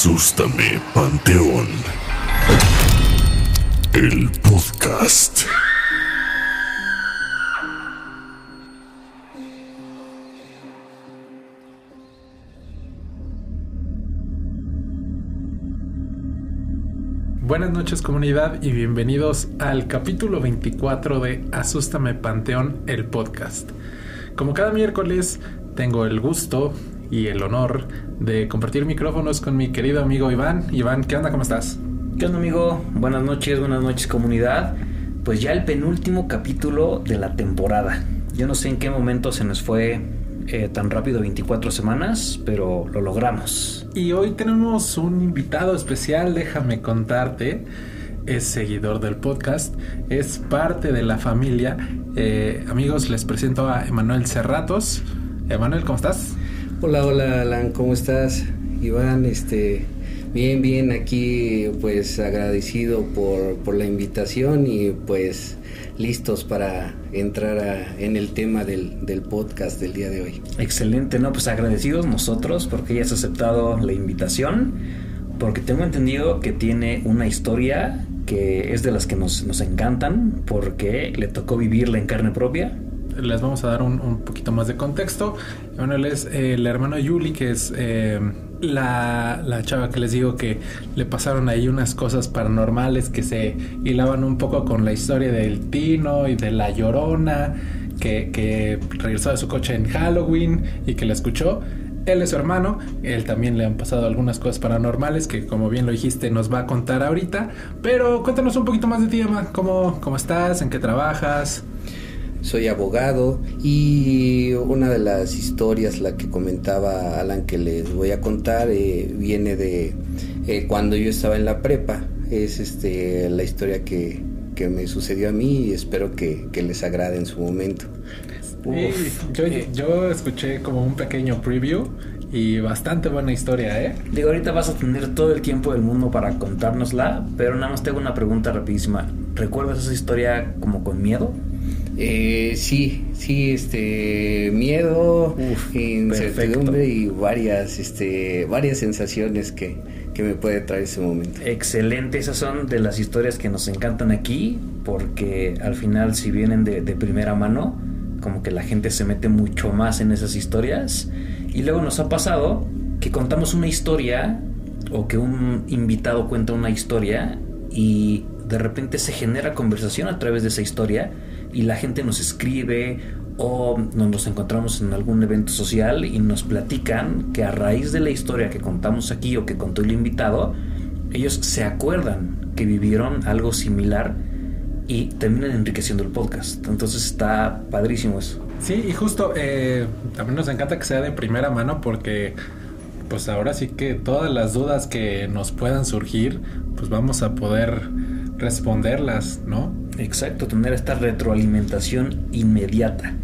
Asústame, Panteón. El podcast. Buenas noches comunidad y bienvenidos al capítulo 24 de Asústame Panteón, el podcast. Como cada miércoles tengo el gusto y el honor de compartir micrófonos con mi querido amigo Iván. Iván, ¿qué onda? ¿Cómo estás? ¿Qué onda amigo? Buenas noches, buenas noches comunidad. Pues ya el penúltimo capítulo de la temporada. Yo no sé en qué momento se nos fue eh, tan rápido 24 semanas, pero lo logramos. Y hoy tenemos un invitado especial, déjame contarte. Es seguidor del podcast, es parte de la familia. Eh, amigos, les presento a Emanuel Cerratos. Emanuel, ¿cómo estás? Hola, hola Alan, ¿cómo estás? Iván, este, bien, bien, aquí pues agradecido por, por la invitación y pues listos para entrar en el tema del, del, podcast del día de hoy. Excelente, ¿no? Pues agradecidos nosotros porque hayas aceptado la invitación, porque tengo entendido que tiene una historia que es de las que nos, nos encantan, porque le tocó vivirla en carne propia les vamos a dar un, poquito más de contexto. Bueno, él es eh, el hermano de Yuli, que es eh, la, la, chava que les digo que le pasaron ahí unas cosas paranormales que se hilaban un poco con la historia del Tino y de la Llorona, que, que regresó de su coche en Halloween y que la escuchó. Él es su hermano, él también le han pasado algunas cosas paranormales que como bien lo dijiste nos va a contar ahorita. Pero cuéntanos un poquito más de ti, Emma. ¿Cómo, cómo estás? ¿En qué trabajas? Soy abogado y una de las historias, la que comentaba Alan que les voy a contar, eh, viene de eh, cuando yo estaba en la prepa. Es este la historia que, que me sucedió a mí y espero que, que les agrade en su momento. yo, yo escuché como un pequeño preview y bastante buena historia, ¿eh? Digo, ahorita vas a tener todo el tiempo del mundo para contárnosla, pero nada más tengo una pregunta rapidísima. ¿Recuerdas esa historia como con miedo? Eh, sí, sí, este miedo, incertidumbre y varias, este, varias sensaciones que, que me puede traer ese momento. Excelente, esas son de las historias que nos encantan aquí, porque al final si vienen de, de primera mano, como que la gente se mete mucho más en esas historias. Y luego nos ha pasado que contamos una historia o que un invitado cuenta una historia y de repente se genera conversación a través de esa historia y la gente nos escribe o nos encontramos en algún evento social y nos platican que a raíz de la historia que contamos aquí o que contó el invitado, ellos se acuerdan que vivieron algo similar y terminan enriqueciendo el podcast. Entonces está padrísimo eso. Sí, y justo eh, también nos encanta que sea de primera mano porque pues ahora sí que todas las dudas que nos puedan surgir, pues vamos a poder responderlas, ¿no? Exacto, tener esta retroalimentación inmediata.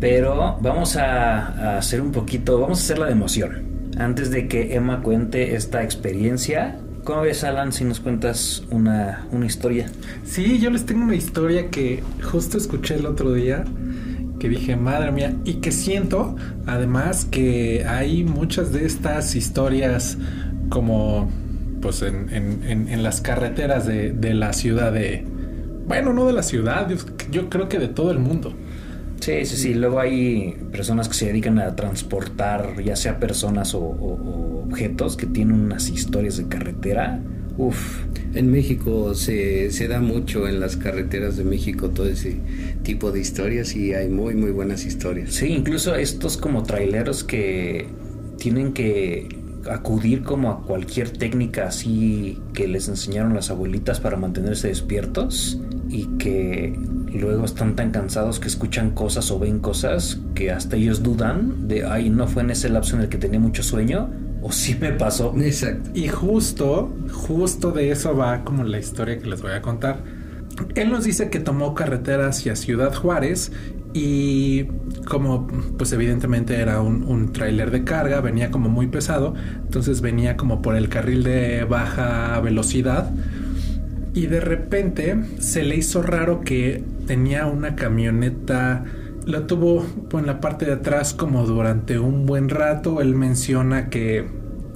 Pero vamos a, hacer un poquito, vamos a hacer la de emoción. Antes de que Emma cuente esta experiencia, ¿cómo ves Alan si nos cuentas una, una historia? Sí, yo les tengo una historia que justo escuché el otro día que dije, madre mía, y que siento además que hay muchas de estas historias como pues en, en, en las carreteras de, de, la ciudad de... Bueno, no de la ciudad, yo creo que de todo el mundo. Sí, sí, sí. Luego hay personas que se dedican a transportar ya sea personas o, o, objetos que tienen unas historias de carretera. Uf. En México se, se, da mucho en las carreteras de México todo ese tipo de historias y hay muy, muy buenas historias. Sí, incluso estos como traileros que tienen que acudir como a cualquier técnica así que les enseñaron las abuelitas para mantenerse despiertos y que luego están tan cansados que escuchan cosas o ven cosas que hasta ellos dudan de, ay, no fue en ese lapso en el que tenía mucho sueño o sí me pasó. Exacto. Y justo, justo de eso va como la historia que les voy a contar. Él nos dice que tomó carretera hacia Ciudad Juárez y como pues evidentemente era un, un tráiler de carga, venía como muy pesado, entonces venía como por el carril de baja velocidad y de repente se le hizo raro que tenía una camioneta la tuvo en la parte de atrás como durante un buen rato. Él menciona que,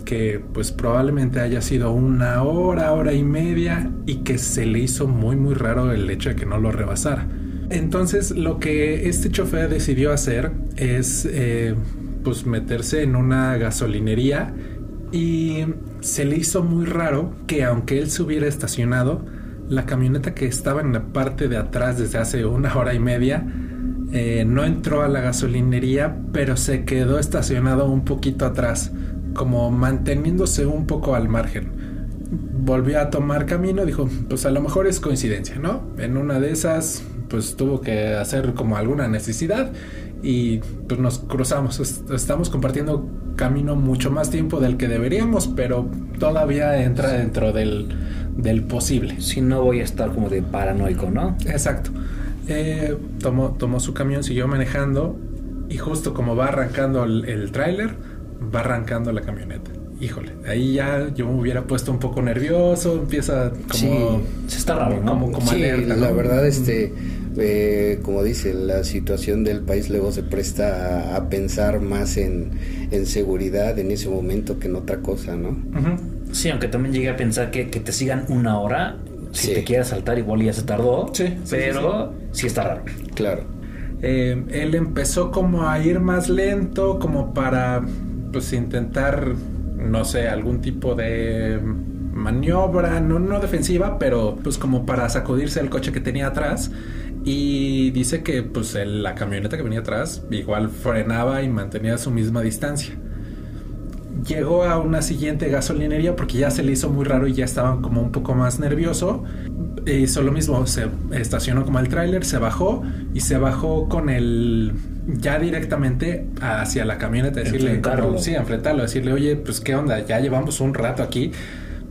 que pues probablemente haya sido una hora, hora y media y que se le hizo muy muy raro el hecho de que no lo rebasara. Entonces lo que este chofer decidió hacer es eh, pues meterse en una gasolinería y se le hizo muy raro que aunque él se hubiera estacionado, la camioneta que estaba en la parte de atrás desde hace una hora y media eh, no entró a la gasolinería, pero se quedó estacionado un poquito atrás, como manteniéndose un poco al margen. Volvió a tomar camino, dijo, pues a lo mejor es coincidencia, ¿no? En una de esas, pues tuvo que hacer como alguna necesidad y pues nos cruzamos. Estamos compartiendo camino mucho más tiempo del que deberíamos, pero todavía entra dentro del, del posible. Si no voy a estar como de paranoico, ¿no? Exacto. Eh, tomó, tomó su camión, siguió manejando y justo como va arrancando el, el tráiler, va arrancando la camioneta. Híjole, ahí ya yo me hubiera puesto un poco nervioso, empieza como... Sí, se está raro, ¿no? Como, como Sí, alerta, la ¿no? verdad, este, eh, como dice, la situación del país luego se presta a, a pensar más en, en seguridad en ese momento que en otra cosa, ¿no? Sí, aunque también llegué a pensar que, que te sigan una hora, si Sí. te quieres saltar igual ya se tardó, Sí, sí, pero sí, está raro. Claro. Eh, él empezó como a ir más lento, como para pues intentar, no sé, algún tipo de maniobra, no, no defensiva, pero pues como para sacudirse el coche que tenía atrás. Y dice que pues el- la camioneta que venía atrás igual frenaba y mantenía su misma distancia. Llegó a una siguiente gasolinería porque ya se le hizo muy raro y ya estaba como un poco más nervioso. Hizo lo mismo, se estacionó como el tráiler, se bajó y se bajó con el ya directamente hacia la camioneta, decirle, Enfrentarlo. sí, enfrentarlo, decirle, oye, pues qué onda, ya llevamos un rato aquí,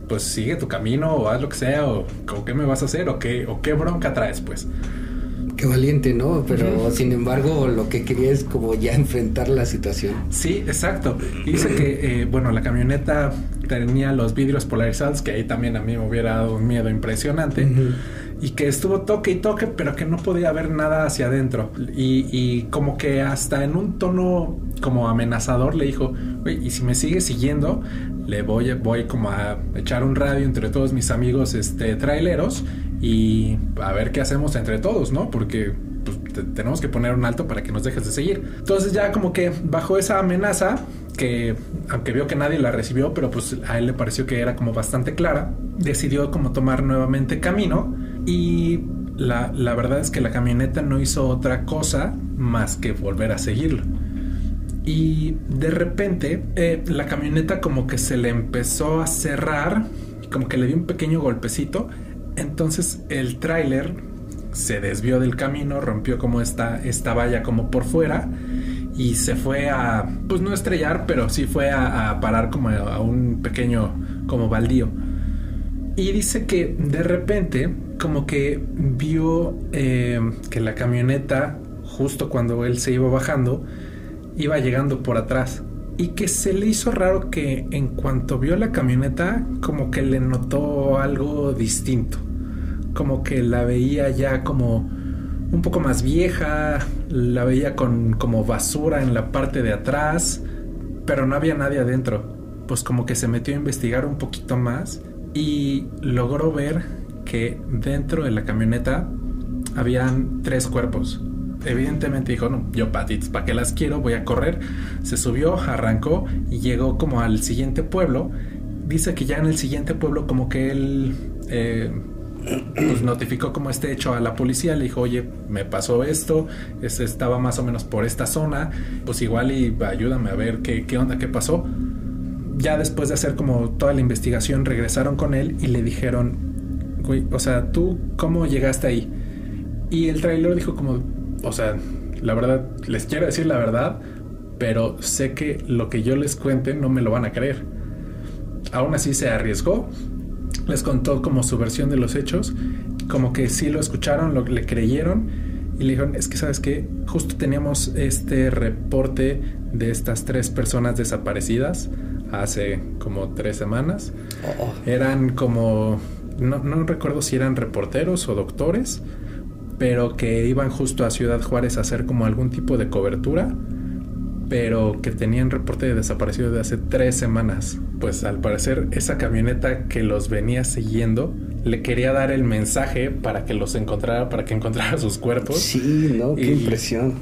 pues sigue tu camino o haz lo que sea, o, o qué me vas a hacer, o qué, o qué bronca traes, pues. Qué valiente, ¿no? Pero sin embargo, lo que quería es como ya enfrentar la situación. Sí, exacto. Dice que, eh, bueno, la camioneta tenía los vidrios polarizados, que ahí también a mí me hubiera dado un miedo impresionante. Y que estuvo toque y toque, pero que no podía ver nada hacia adentro. Y, y como que hasta en un tono como amenazador le dijo, "Güey, y si me sigue siguiendo, le voy, voy como a echar un radio entre todos mis amigos este, traileros y a ver qué hacemos entre todos, ¿no? Porque pues, te- tenemos que poner un alto para que nos dejes de seguir. Entonces ya como que bajo esa amenaza, que aunque vio que nadie la recibió, pero pues a él le pareció que era como bastante clara, decidió como tomar nuevamente camino y la, la verdad es que la camioneta no hizo otra cosa más que volver a seguirlo. Y de repente eh, la camioneta como que se le empezó a cerrar, como que le dio un pequeño golpecito. Entonces el tráiler se desvió del camino, rompió como esta, esta valla como por fuera y se fue a, pues no estrellar, pero sí fue a, parar como a un pequeño como baldío. Y dice que de repente como que vio eh, que la camioneta, justo cuando él se iba bajando, iba llegando por atrás. Y que se le hizo raro que en cuanto vio la camioneta, como que le notó algo distinto. Como que la veía ya como un poco más vieja, la veía con como basura en la parte de atrás, pero no había nadie adentro. Pues como que se metió a investigar un poquito más y logró ver que dentro de la camioneta habían tres cuerpos. Evidentemente dijo, no, yo patitas, ¿para qué las quiero? Voy a correr. Se subió, arrancó y llegó como al siguiente pueblo. Dice que ya en el siguiente pueblo como que él eh, pues notificó como este hecho a la policía, le dijo, oye, me pasó esto, es- estaba más o menos por esta zona, pues igual y ayúdame a ver qué, qué onda, qué pasó. Ya después de hacer como toda la investigación, regresaron con él y le dijeron, o sea, ¿tú cómo llegaste ahí? Y el trailero dijo como, o sea, la verdad, les quiero decir la verdad, pero sé que lo que yo les cuente no me lo van a creer. Aún así se arriesgó, les contó como su versión de los hechos, como que sí lo escucharon, lo, le creyeron y le dijeron, es que sabes que justo teníamos este reporte de estas tres personas desaparecidas hace como tres semanas. Oh, Eran como, no, no recuerdo si eran reporteros o doctores, pero que iban justo a Ciudad Juárez a hacer como algún tipo de cobertura, pero que tenían reporte de desaparecido de hace tres semanas. Pues al parecer esa camioneta que los venía siguiendo le quería dar el mensaje para que los encontrara, para que encontrara sus cuerpos. Sí, no, qué Y- impresión.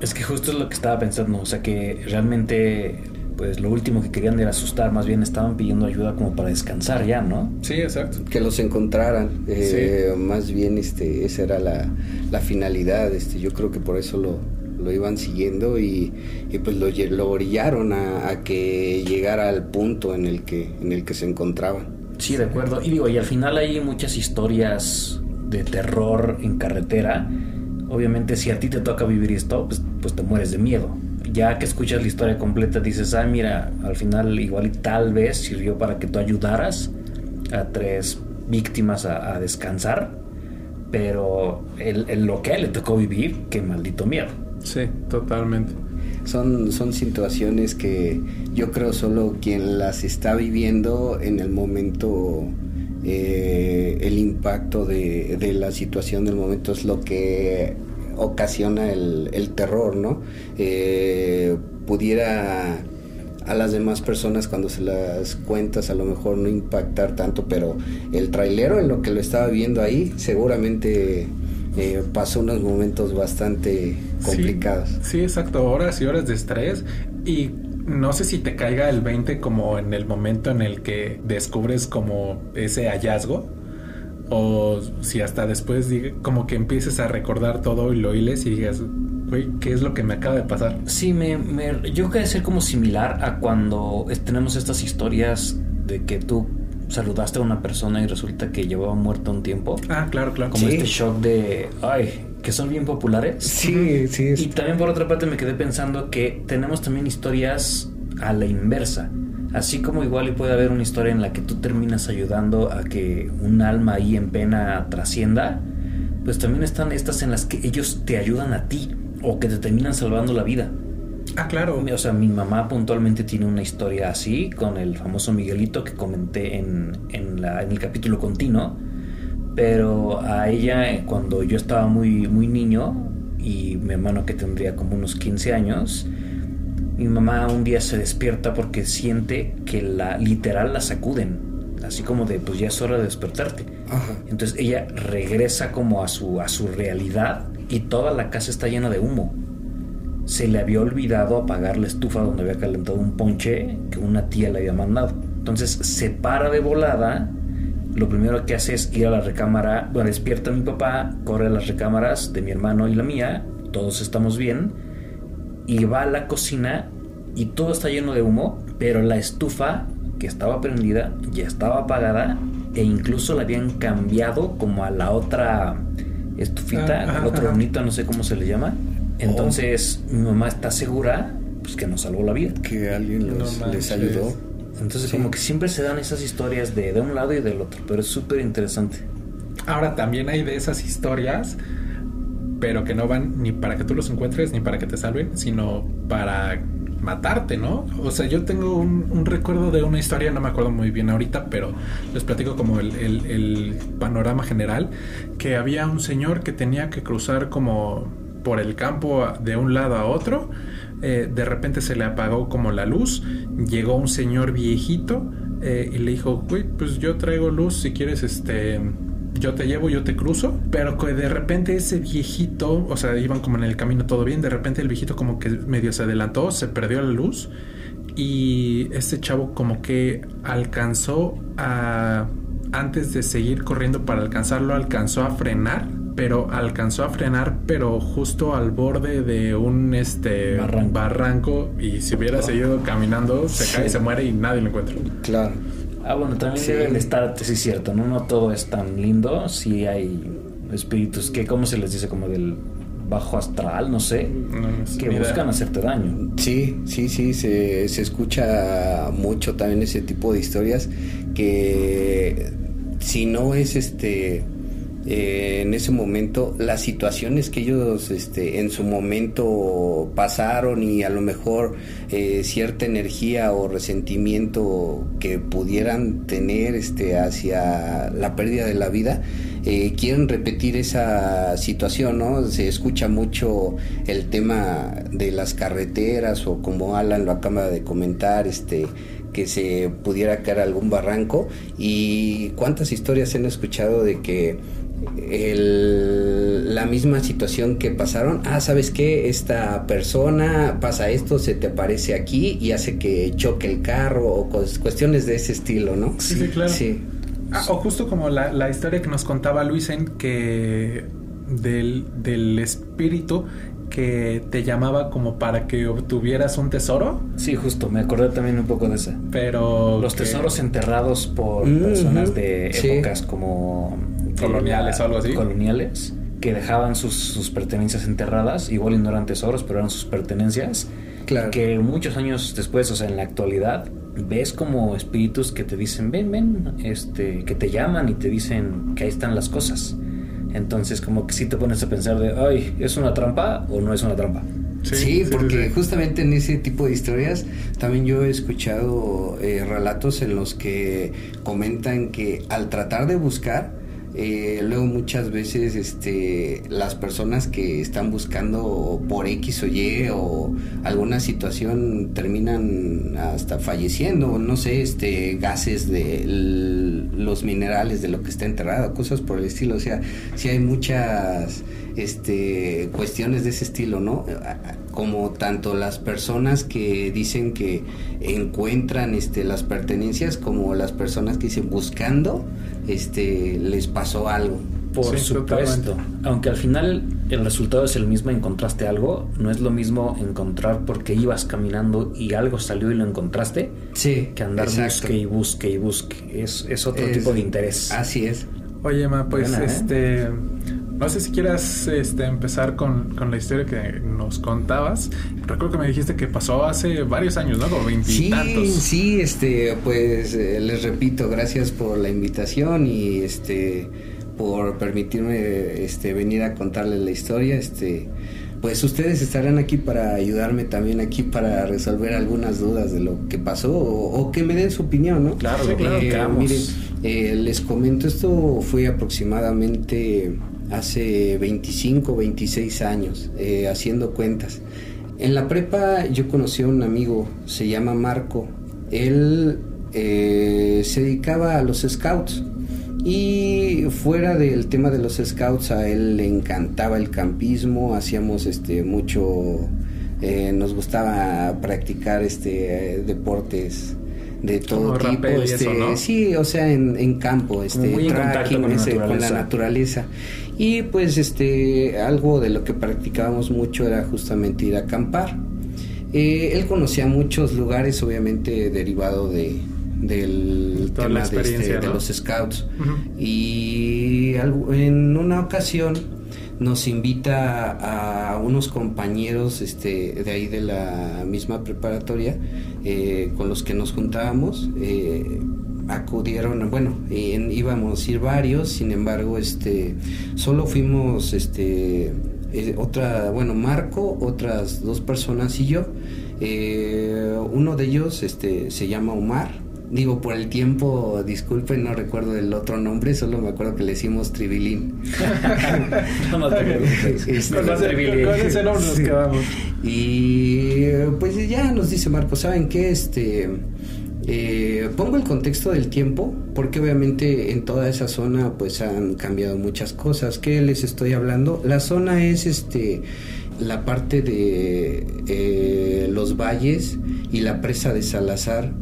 Es que justo es lo que estaba pensando, o sea que realmente pues lo último que querían era asustar, más bien estaban pidiendo ayuda como para descansar ya, ¿no? Sí, exacto. que los encontraran eh, más bien este esa era la, la finalidad este yo creo que por eso lo, lo iban siguiendo y, y pues lo, lo orillaron a, a que llegara al punto en el que en el que se encontraban Sí, de acuerdo. Y digo, y al final hay muchas historias de terror en carretera. Obviamente, si a ti te toca vivir esto, pues, pues te mueres de miedo. Ya que escuchas la historia completa, dices, ah, mira, al final igual y tal vez sirvió para que tú ayudaras a tres víctimas a, a descansar. Pero el, el- lo que le tocó vivir, qué maldito miedo. Sí, totalmente. son son situaciones que yo creo solo quien las está viviendo en el momento eh, el impacto de, de la situación del momento es lo que ocasiona el, el terror, ¿no? Eh, pudiera a las demás personas cuando se las cuentas a lo mejor no impactar tanto, pero el trailero en lo que lo estaba viendo ahí seguramente eh, pasó unos momentos bastante complicados. Sí, sí, exacto. Horas y horas de estrés. Y no sé si te caiga el 20 como en el momento en el que descubres como ese hallazgo. O si hasta después diga- como que empieces a recordar todo y lo hiles y digas, güey, ¿qué es lo que me acaba de pasar? Sí, me, me- yo creo que debe ser como similar a cuando tenemos estas historias de que tú saludaste a una persona y resulta que llevaba muerta un tiempo. Ah, claro, claro. Como Sí. este shock de, ay, que son bien populares. Sí, sí. Y también por otra parte me quedé pensando que tenemos también historias a la inversa. Así como igual y puede haber una historia en la que tú terminas ayudando a que un alma ahí en pena trascienda, pues también están estas en las que ellos te ayudan a ti o que te terminan salvando la vida. Ah, claro. O sea, mi mamá puntualmente tiene una historia así con el famoso Miguelito que comenté en, en, la- en el capítulo continuo. Pero a ella, eh, cuando yo estaba muy, muy niño y mi hermano que tendría como unos 15 años, mi mamá un día se despierta porque siente que la literal la sacuden. Así como de, pues ya es hora de despertarte. Ajá. Entonces ella regresa como a su, a su realidad y toda la casa está llena de humo. Se le había olvidado apagar la estufa donde había calentado un ponche que una tía le había mandado. Entonces se para de volada. Lo primero que hace es ir a la recámara. Bueno, despierta a mi papá, corre a las recámaras de mi hermano y la mía. Todos estamos bien. Y va a la cocina y todo está lleno de humo, pero la estufa que estaba prendida ya estaba apagada e incluso la habían cambiado como a la otra estufita, Ah, al ajá, otro hornito, no sé cómo se le llama. Entonces mi mamá está segura pues que nos salvó la vida. Que alguien los- No les ayudó. Entonces Sí. como que siempre se dan esas historias de, de un lado y del otro, pero es súper interesante. Ahora también hay de esas historias, pero que no van ni para que tú los encuentres ni para que te salven, sino para matarte, ¿no? O sea, yo tengo un, un recuerdo de una historia, no me acuerdo muy bien ahorita, pero les platico como el, panorama general, que había un señor que tenía que cruzar como por el campo de un lado a otro, eh, de repente se le apagó como la luz, llegó un señor viejito eh, y le dijo, güey, pues yo traigo luz, si quieres, este, yo te llevo, yo te cruzo, pero que de repente ese viejito, o sea, iban como en el camino todo bien, de repente el viejito como que medio se adelantó, se perdió la luz y este chavo como que alcanzó a, antes de seguir corriendo para alcanzarlo, alcanzó a frenar. Pero alcanzó a frenar, pero justo al borde de un este Barranco. barranco, y si hubiera seguido caminando, se cae y se muere y nadie lo encuentra. Claro. Ah, bueno, también Sí. deben estar, sí es cierto, ¿no? No todo es tan lindo, sí hay espíritus que, ¿cómo se les dice? Como del bajo astral, no sé, No, que buscan hacerte daño. Sí, sí, sí, se, se escucha mucho también ese tipo de historias que si no es este eh, en ese momento las situaciones que ellos este en su momento pasaron y a lo mejor eh, cierta energía o resentimiento que pudieran tener este hacia la pérdida de la vida eh, quieren repetir esa situación, ¿no? Se escucha mucho el tema de las carreteras o como Alan lo acaba de comentar, este que se pudiera caer algún barranco y cuántas historias han escuchado de que el, la misma situación que pasaron, ah, ¿sabes qué? Esta persona pasa esto, se te aparece aquí y hace que choque el carro o cuestiones de ese estilo, ¿no? Sí, sí, claro. Sí. Ah, o justo como la, la, historia que nos contaba Luisen que del, del espíritu que te llamaba como para que obtuvieras un tesoro. Sí, justo, me acordé también un poco de esa. Pero... Los tesoros enterrados por personas de épocas como... Coloniales o algo así. Coloniales, que dejaban sus, sus, pertenencias enterradas, igual y no eran tesoros, pero eran sus pertenencias. Claro. Que muchos años después, o sea, en la actualidad, ves como espíritus que te dicen, ven, ven, este, que te llaman y te dicen que ahí están las cosas. Entonces como que sí te pones a pensar de, ay, ¿es una trampa o no es una trampa? Sí, porque justamente en ese tipo de historias también yo he escuchado eh, relatos en los que comentan que al tratar de buscar, eh, luego muchas veces este, las personas que están buscando por X o Y o alguna situación terminan hasta falleciendo, no sé, este, gases de los minerales de lo que está enterrado, cosas por el estilo. O sea, sí hay muchas este, cuestiones de ese estilo, ¿no? Como tanto las personas que dicen que encuentran este, las pertenencias como las personas que dicen buscando este, les pasó algo. Por supuesto. Aunque al final el resultado es el mismo, encontraste algo, no es lo mismo encontrar porque ibas caminando y algo salió y lo encontraste. Sí. Que andar busque y busque y busque. Es, es otro tipo de interés. Así es. Oye, Ma, pues ¿eh? este. No sé si quieras este, empezar con, con, la historia que nos contabas. Recuerdo que me dijiste que pasó hace varios años, ¿no? Como veintitantos. Sí, sí, este, pues eh, les repito, gracias por la invitación y este por permitirme este venir a contarles la historia. Este, pues ustedes estarán aquí para ayudarme también aquí para resolver algunas dudas de lo que pasó o, que me den su opinión, ¿no? Claro, claro. Eh, miren, eh, les comento, esto fue aproximadamente hace 25, 26 años, eh, haciendo cuentas. En la prepa yo conocí a un amigo, se llama Marco. Él eh, se dedicaba a los scouts. Y fuera del tema de los scouts, a él le encantaba el campismo, hacíamos este mucho, eh, nos gustaba practicar este deportes de todo tipo, este, sí, o sea, en, campo, este, tracking, con, la naturaleza. Y pues este, algo de lo que practicábamos mucho era justamente ir a acampar. Eh, él conocía muchos lugares, obviamente derivado de, del tema de, este, de, los scouts. Y en una ocasión nos invita a unos compañeros este, de ahí de la misma preparatoria eh, con los que nos juntábamos. Eh, acudieron, bueno, íbamos a ir varios, sin embargo, este, solo fuimos, este, eh, otra, bueno, Marco, otras dos personas y yo. uno de ellos, este, se llama Omar, Digo, por el tiempo, disculpen, no recuerdo el otro nombre, solo me acuerdo que le decimos Tribilín. no, este, Con ese nombre nos quedamos. Y pues ya nos dice Marco, ¿saben qué? Este, eh, pongo el contexto del tiempo, porque obviamente en toda esa zona pues han cambiado muchas cosas. ¿Qué les estoy hablando? La zona es este la parte de eh, los valles y la presa de Salazar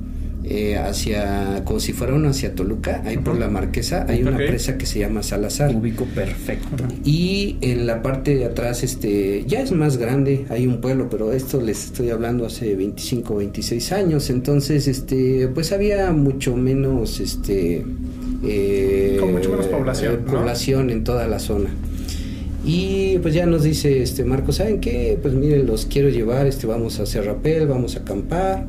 eh, hacia, como si fuera uno hacia Toluca, ahí por la Marquesa, hay una presa que se llama Salazar. Ubico perfecto. Y en la parte de atrás, este, ya es más grande, hay un pueblo, pero esto les estoy hablando hace 25, 26 años, entonces, este, pues había mucho menos, este, eh, con mucho menos población, eh, población en toda la zona. Y pues ya nos dice este Marco, ¿saben qué? Pues miren, los quiero llevar, este vamos a hacer rapel, vamos a acampar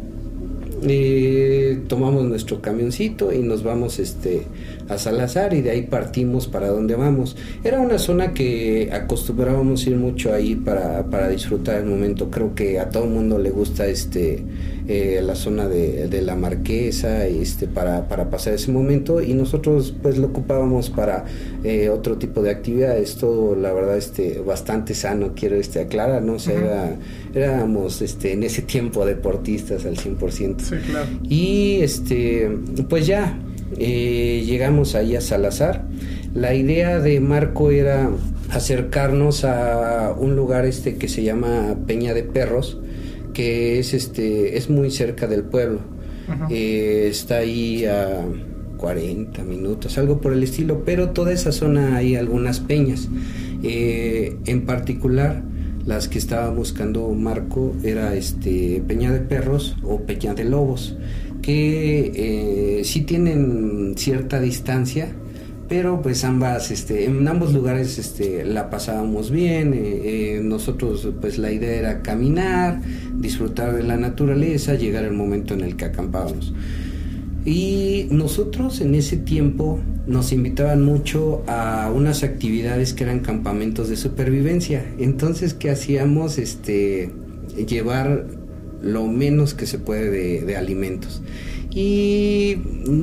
tomamos nuestro camioncito y nos vamos este a Salazar y de ahí partimos para donde vamos. Era una zona que acostumbrábamos ir mucho ahí para, para disfrutar el momento. Creo que a todo el mundo le gusta este eh, la zona de, de, la Marquesa este para, para pasar ese momento y nosotros pues lo ocupábamos para eh, otro tipo de actividades. Todo la verdad este bastante sano, quiero este aclarar, ¿no? O sea, era, éramos este en ese tiempo deportistas al 100%. Sí, claro. Y este pues ya eh, llegamos ahí a Salazar. La idea de Marco era acercarnos a un lugar este que se llama Peña de Perros, que es este es muy cerca del pueblo. Eh, está ahí a 40 minutos, algo por el estilo, pero toda esa zona hay algunas peñas. Eh, en particular, las que estaba buscando Marco era este Peña de Perros o Peña de Lobos que eh, sí tienen cierta distancia, pero pues ambas, este, en ambos lugares este, la pasábamos bien, eh, eh, nosotros pues la idea era caminar, disfrutar de la naturaleza, llegar al momento en el que acampábamos. Y nosotros en ese tiempo nos invitaban mucho a unas actividades que eran campamentos de supervivencia. Entonces, ¿qué hacíamos? Este, llevar lo menos que se puede de, alimentos. Y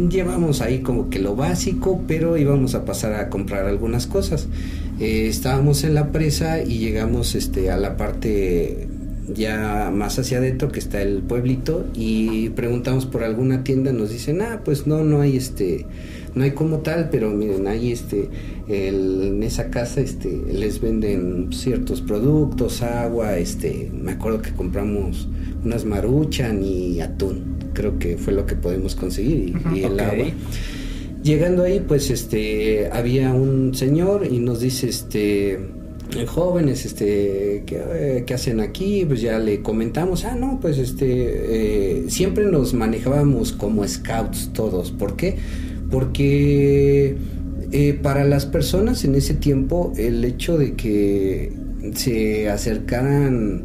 llevamos ahí como que lo básico, pero íbamos a pasar a comprar algunas cosas. Eh, estábamos en la presa y llegamos este, a la parte ya más hacia adentro que está el pueblito y preguntamos por alguna tienda nos dicen ah pues no no hay este no hay como tal pero miren ahí este en esa casa este les venden ciertos productos agua este me acuerdo que compramos unas maruchan y atún. Creo que fue lo que podemos conseguir y, el agua. Llegando ahí, pues este había un señor y nos dice este eh, jóvenes este ¿qué, hacen aquí pues ya le comentamos ah no pues este eh, siempre nos manejábamos como scouts todos ¿por qué? Porque eh, para las personas en ese tiempo el hecho de que se acercaran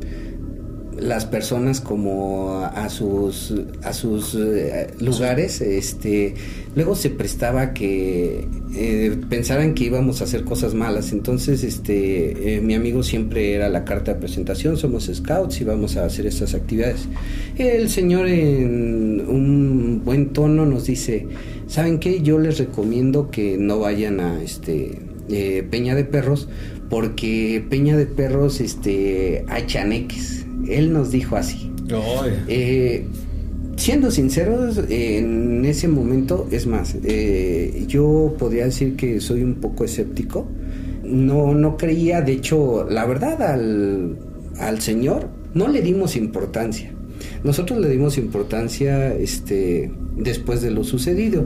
las personas como a sus a sus eh, lugares este luego se prestaba que eh, pensaran que íbamos a hacer cosas malas. Entonces este eh, mi amigo siempre era la carta de presentación somos scouts y vamos a hacer estas actividades. El señor en un buen tono nos dice saben qué yo les recomiendo que no vayan a este Peña de Perros porque Peña de Perros este hay chaneques él nos dijo así. Eh, siendo sinceros, en ese momento, es más, eh, yo podría decir que soy un poco escéptico. No, no creía, de hecho, la verdad, al, al Señor no le dimos importancia. Nosotros le dimos importancia este, después de lo sucedido.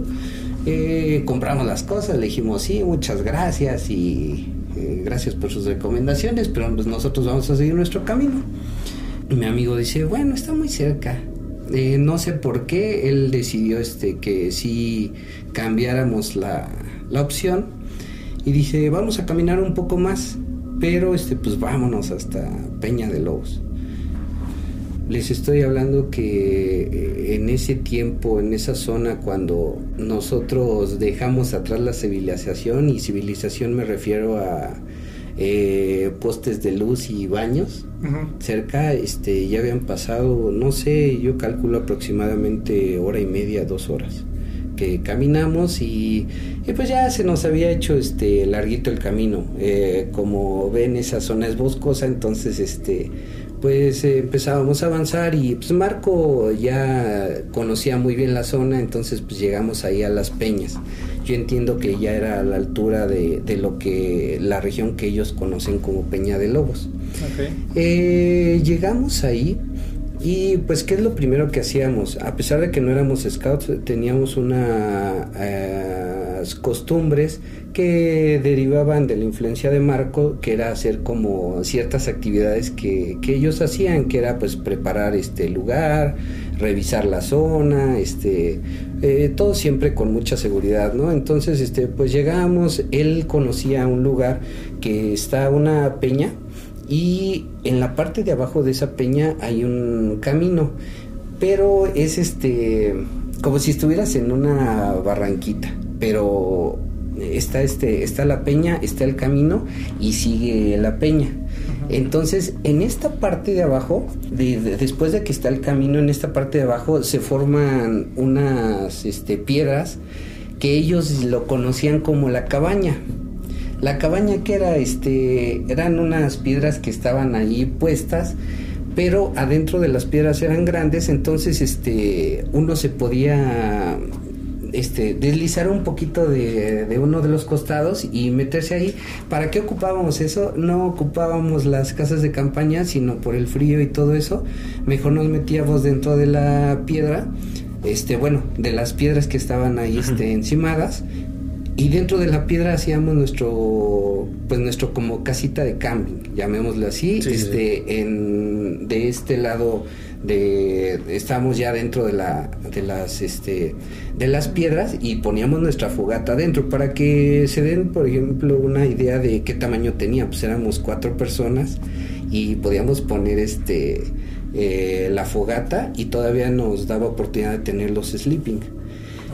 Eh, compramos las cosas, le dijimos sí, muchas gracias y gracias por sus recomendaciones, pero pues nosotros vamos a seguir nuestro camino mi amigo dice, bueno, está muy cerca. Eh, no sé por qué él decidió este, que si cambiáramos la, la, opción y dice, vamos a caminar un poco más, pero este, pues vámonos hasta Peña de Lobos. Les estoy hablando que eh, en ese tiempo, en esa zona, cuando nosotros dejamos atrás la civilización, y civilización me refiero a eh, postes de luz y baños cerca, este, ya habían pasado, no sé, yo calculo aproximadamente hora y media, dos horas que caminamos y, pues ya se nos había hecho este larguito el camino. Eh, como ven esa zona es boscosa, entonces este pues empezábamos a avanzar y pues Marco ya conocía muy bien la zona, entonces pues llegamos ahí a las peñas. Yo entiendo que ya era a la altura de, lo que la región que ellos conocen como Peña de Lobos. Eh, llegamos ahí y pues qué es lo primero que hacíamos. A pesar de que no éramos scouts, teníamos una eh, costumbres que derivaban de la influencia de Marco, que era hacer como ciertas actividades que, que ellos hacían, que era pues preparar este lugar, revisar la zona, este, eh, todo siempre con mucha seguridad, ¿no? Entonces, este, pues llegamos, él conocía un lugar que está una peña y en la parte de abajo de esa peña hay un camino, pero es este, como si estuvieras en una barranquita pero está este está la peña, está el camino y sigue la peña. Entonces, en esta parte de abajo, después de que está el camino, en esta parte de abajo se forman unas este, piedras que ellos lo conocían como la cabaña. La cabaña que era, este, eran unas piedras que estaban allí puestas, pero adentro de las piedras eran grandes, entonces, este, uno se podía este, deslizar un poquito de, de, uno de los costados y meterse ahí. ¿Para qué ocupábamos eso? No ocupábamos las casas de campaña, sino por el frío y todo eso. Mejor nos metíamos dentro de la piedra, este, bueno, de las piedras que estaban ahí este, encimadas y dentro de la piedra hacíamos nuestro pues nuestro como casita de camping llamémoslo así este en de este lado de estábamos ya dentro de la de las este de las piedras y poníamos nuestra fogata dentro para que se den por ejemplo una idea de qué tamaño tenía. Pues éramos cuatro personas y podíamos poner este eh, la fogata y todavía nos daba oportunidad de tener los sleeping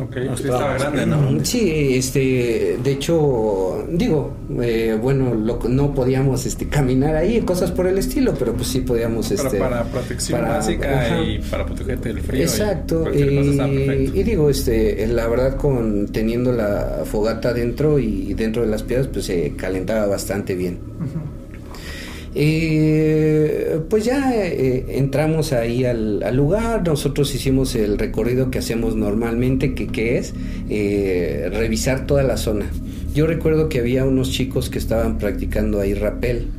Ok, estaba grande, ¿no? Sí, este, de hecho, digo, eh, bueno, no podíamos este, caminar ahí, cosas por el estilo, pero pues sí podíamos... Este, para protección básica y para protegerte del frío. Exacto, y, y, digo, este, la verdad con teniendo la fogata dentro y dentro de las piedras, pues se calentaba bastante bien. Eh, pues ya eh, entramos ahí al, lugar, nosotros hicimos el recorrido que hacemos normalmente, que, que es eh, revisar toda la zona. Yo recuerdo que había unos chicos que estaban practicando ahí rappel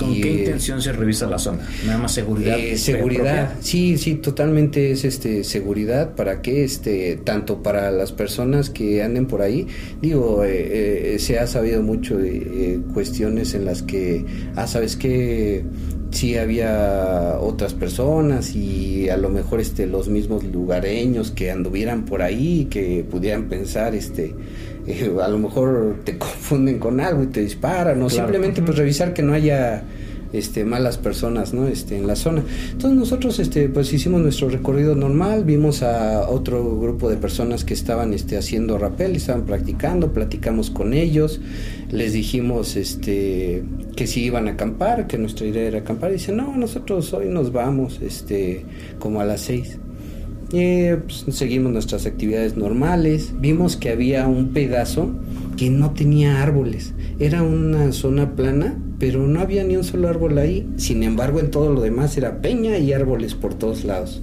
¿Con qué intención se revisa la zona? Nada más seguridad. Eh, seguridad, sí, sí, totalmente es este seguridad. Para que este tanto para las personas que anden por ahí, digo, eh, eh, se ha sabido mucho de cuestiones en las que, ah, sabes que sí había otras personas y a lo mejor este los mismos lugareños que anduvieran por ahí que pudieran pensar este a lo mejor te confunden con algo y te disparan, o simplemente pues revisar que no haya este, malas personas ¿no? este, en la zona. Entonces nosotros este, pues hicimos nuestro recorrido normal, vimos a otro grupo de personas que estaban este, haciendo rappel, estaban practicando, platicamos con ellos, les dijimos este, que si iban a acampar, que nuestra idea era acampar, y dicen, no, nosotros hoy nos vamos este, como a las seis. Eh, pues, seguimos nuestras actividades normales. Vimos que había un pedazo que no tenía árboles. Era una zona plana, pero no había ni un solo árbol ahí. Sin embargo, en todo lo demás era peña y árboles por todos lados.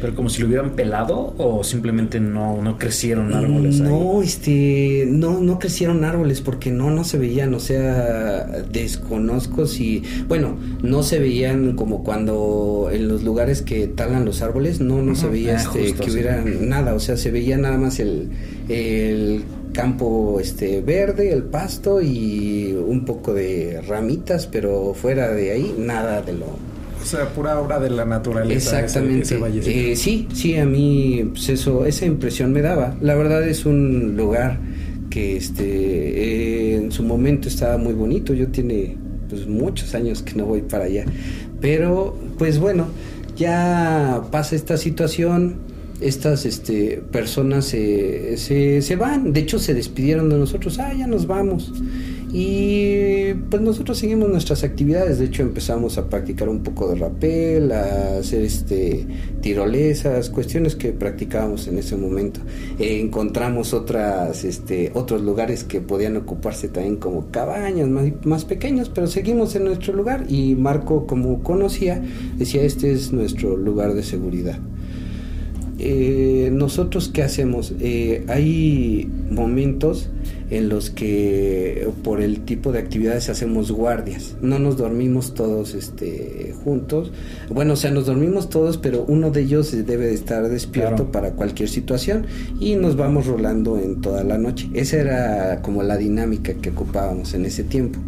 ¿Pero como si lo hubieran pelado o simplemente no, no crecieron árboles? No, este, no, no crecieron árboles porque no, no se veían, o sea, desconozco si, bueno, no se veían como cuando en los lugares que talan los árboles, no, no se veía ah, este, que hubiera nada, o sea, se veía nada más el, el campo este verde, el pasto y un poco de ramitas, pero fuera de ahí nada de lo o sea, pura obra de la naturaleza. Exactamente. Eh, sí, sí, a mí pues eso, esa impresión me daba. La verdad es un lugar que este eh, en su momento estaba muy bonito. Yo tiene pues muchos años que no voy para allá. Pero pues bueno, ya pasa esta situación estas este, personas se, se, se, van, de hecho se despidieron de nosotros, ah, ya nos vamos. Y pues nosotros seguimos nuestras actividades, de hecho empezamos a practicar un poco de rapel, a hacer este tirolesas, cuestiones que practicábamos en ese momento. encontramos otras, este, otros lugares que podían ocuparse también como cabañas más, más pequeños, pero seguimos en nuestro lugar y Marco como conocía decía este es nuestro lugar de seguridad. Eh, nosotros qué hacemos? Eh, hay momentos en los que por el tipo de actividades hacemos guardias. No nos dormimos todos este, juntos. Bueno, o sea, nos dormimos todos, pero uno de ellos debe de estar despierto para cualquier situación y nos vamos rolando en toda la noche. Esa era como la dinámica que ocupábamos en ese tiempo.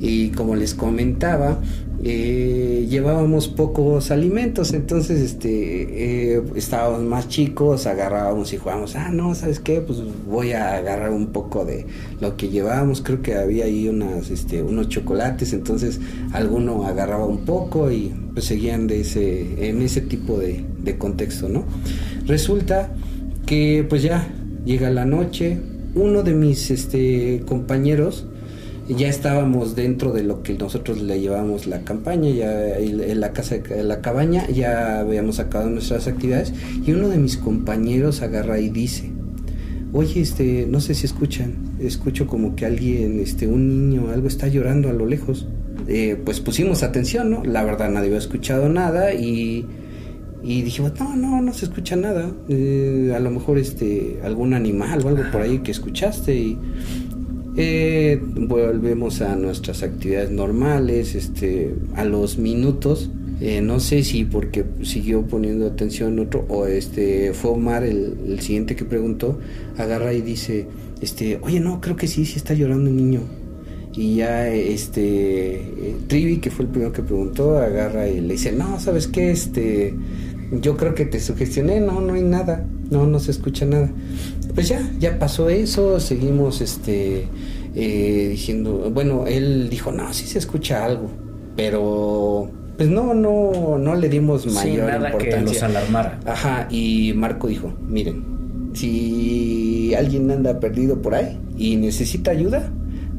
Y como les comentaba, eh, llevábamos pocos alimentos, entonces este eh, estábamos más chicos, agarrábamos y jugábamos, ah no, ¿sabes qué? Pues voy a agarrar un poco de lo que llevábamos, creo que había ahí unas, este, unos chocolates, entonces alguno agarraba un poco y pues seguían de ese, en ese tipo de, de contexto, ¿no? Resulta que pues ya llega la noche, uno de mis este, compañeros ya estábamos dentro de lo que nosotros le llevamos la campaña, ya en la casa, en la cabaña, ya habíamos acabado nuestras actividades y uno de mis compañeros agarra y dice, oye, este, no sé si escuchan, escucho como que alguien, este, un niño, algo está llorando a lo lejos. Eh, pues pusimos atención, ¿no? La verdad nadie había escuchado nada y, y dijimos, no, no, no se escucha nada. Eh, a lo mejor este, algún animal o algo por ahí que escuchaste y eh, volvemos a nuestras actividades normales, este, a los minutos. Eh, no sé si porque siguió poniendo atención otro o este fue Omar el, siguiente que preguntó agarra y dice este oye no creo que sí sí está llorando el niño y ya este eh, Trivi que fue el primero que preguntó agarra y le dice no sabes qué este yo creo que te sugestioné no no hay nada no no se escucha nada pues ya, ya pasó eso, seguimos este eh, diciendo, bueno, él dijo, no, sí se escucha algo, pero pues no, no, no le dimos mayor nada importancia. que los alarmara. Ajá, y Marco dijo, miren, si alguien anda perdido por ahí y necesita ayuda,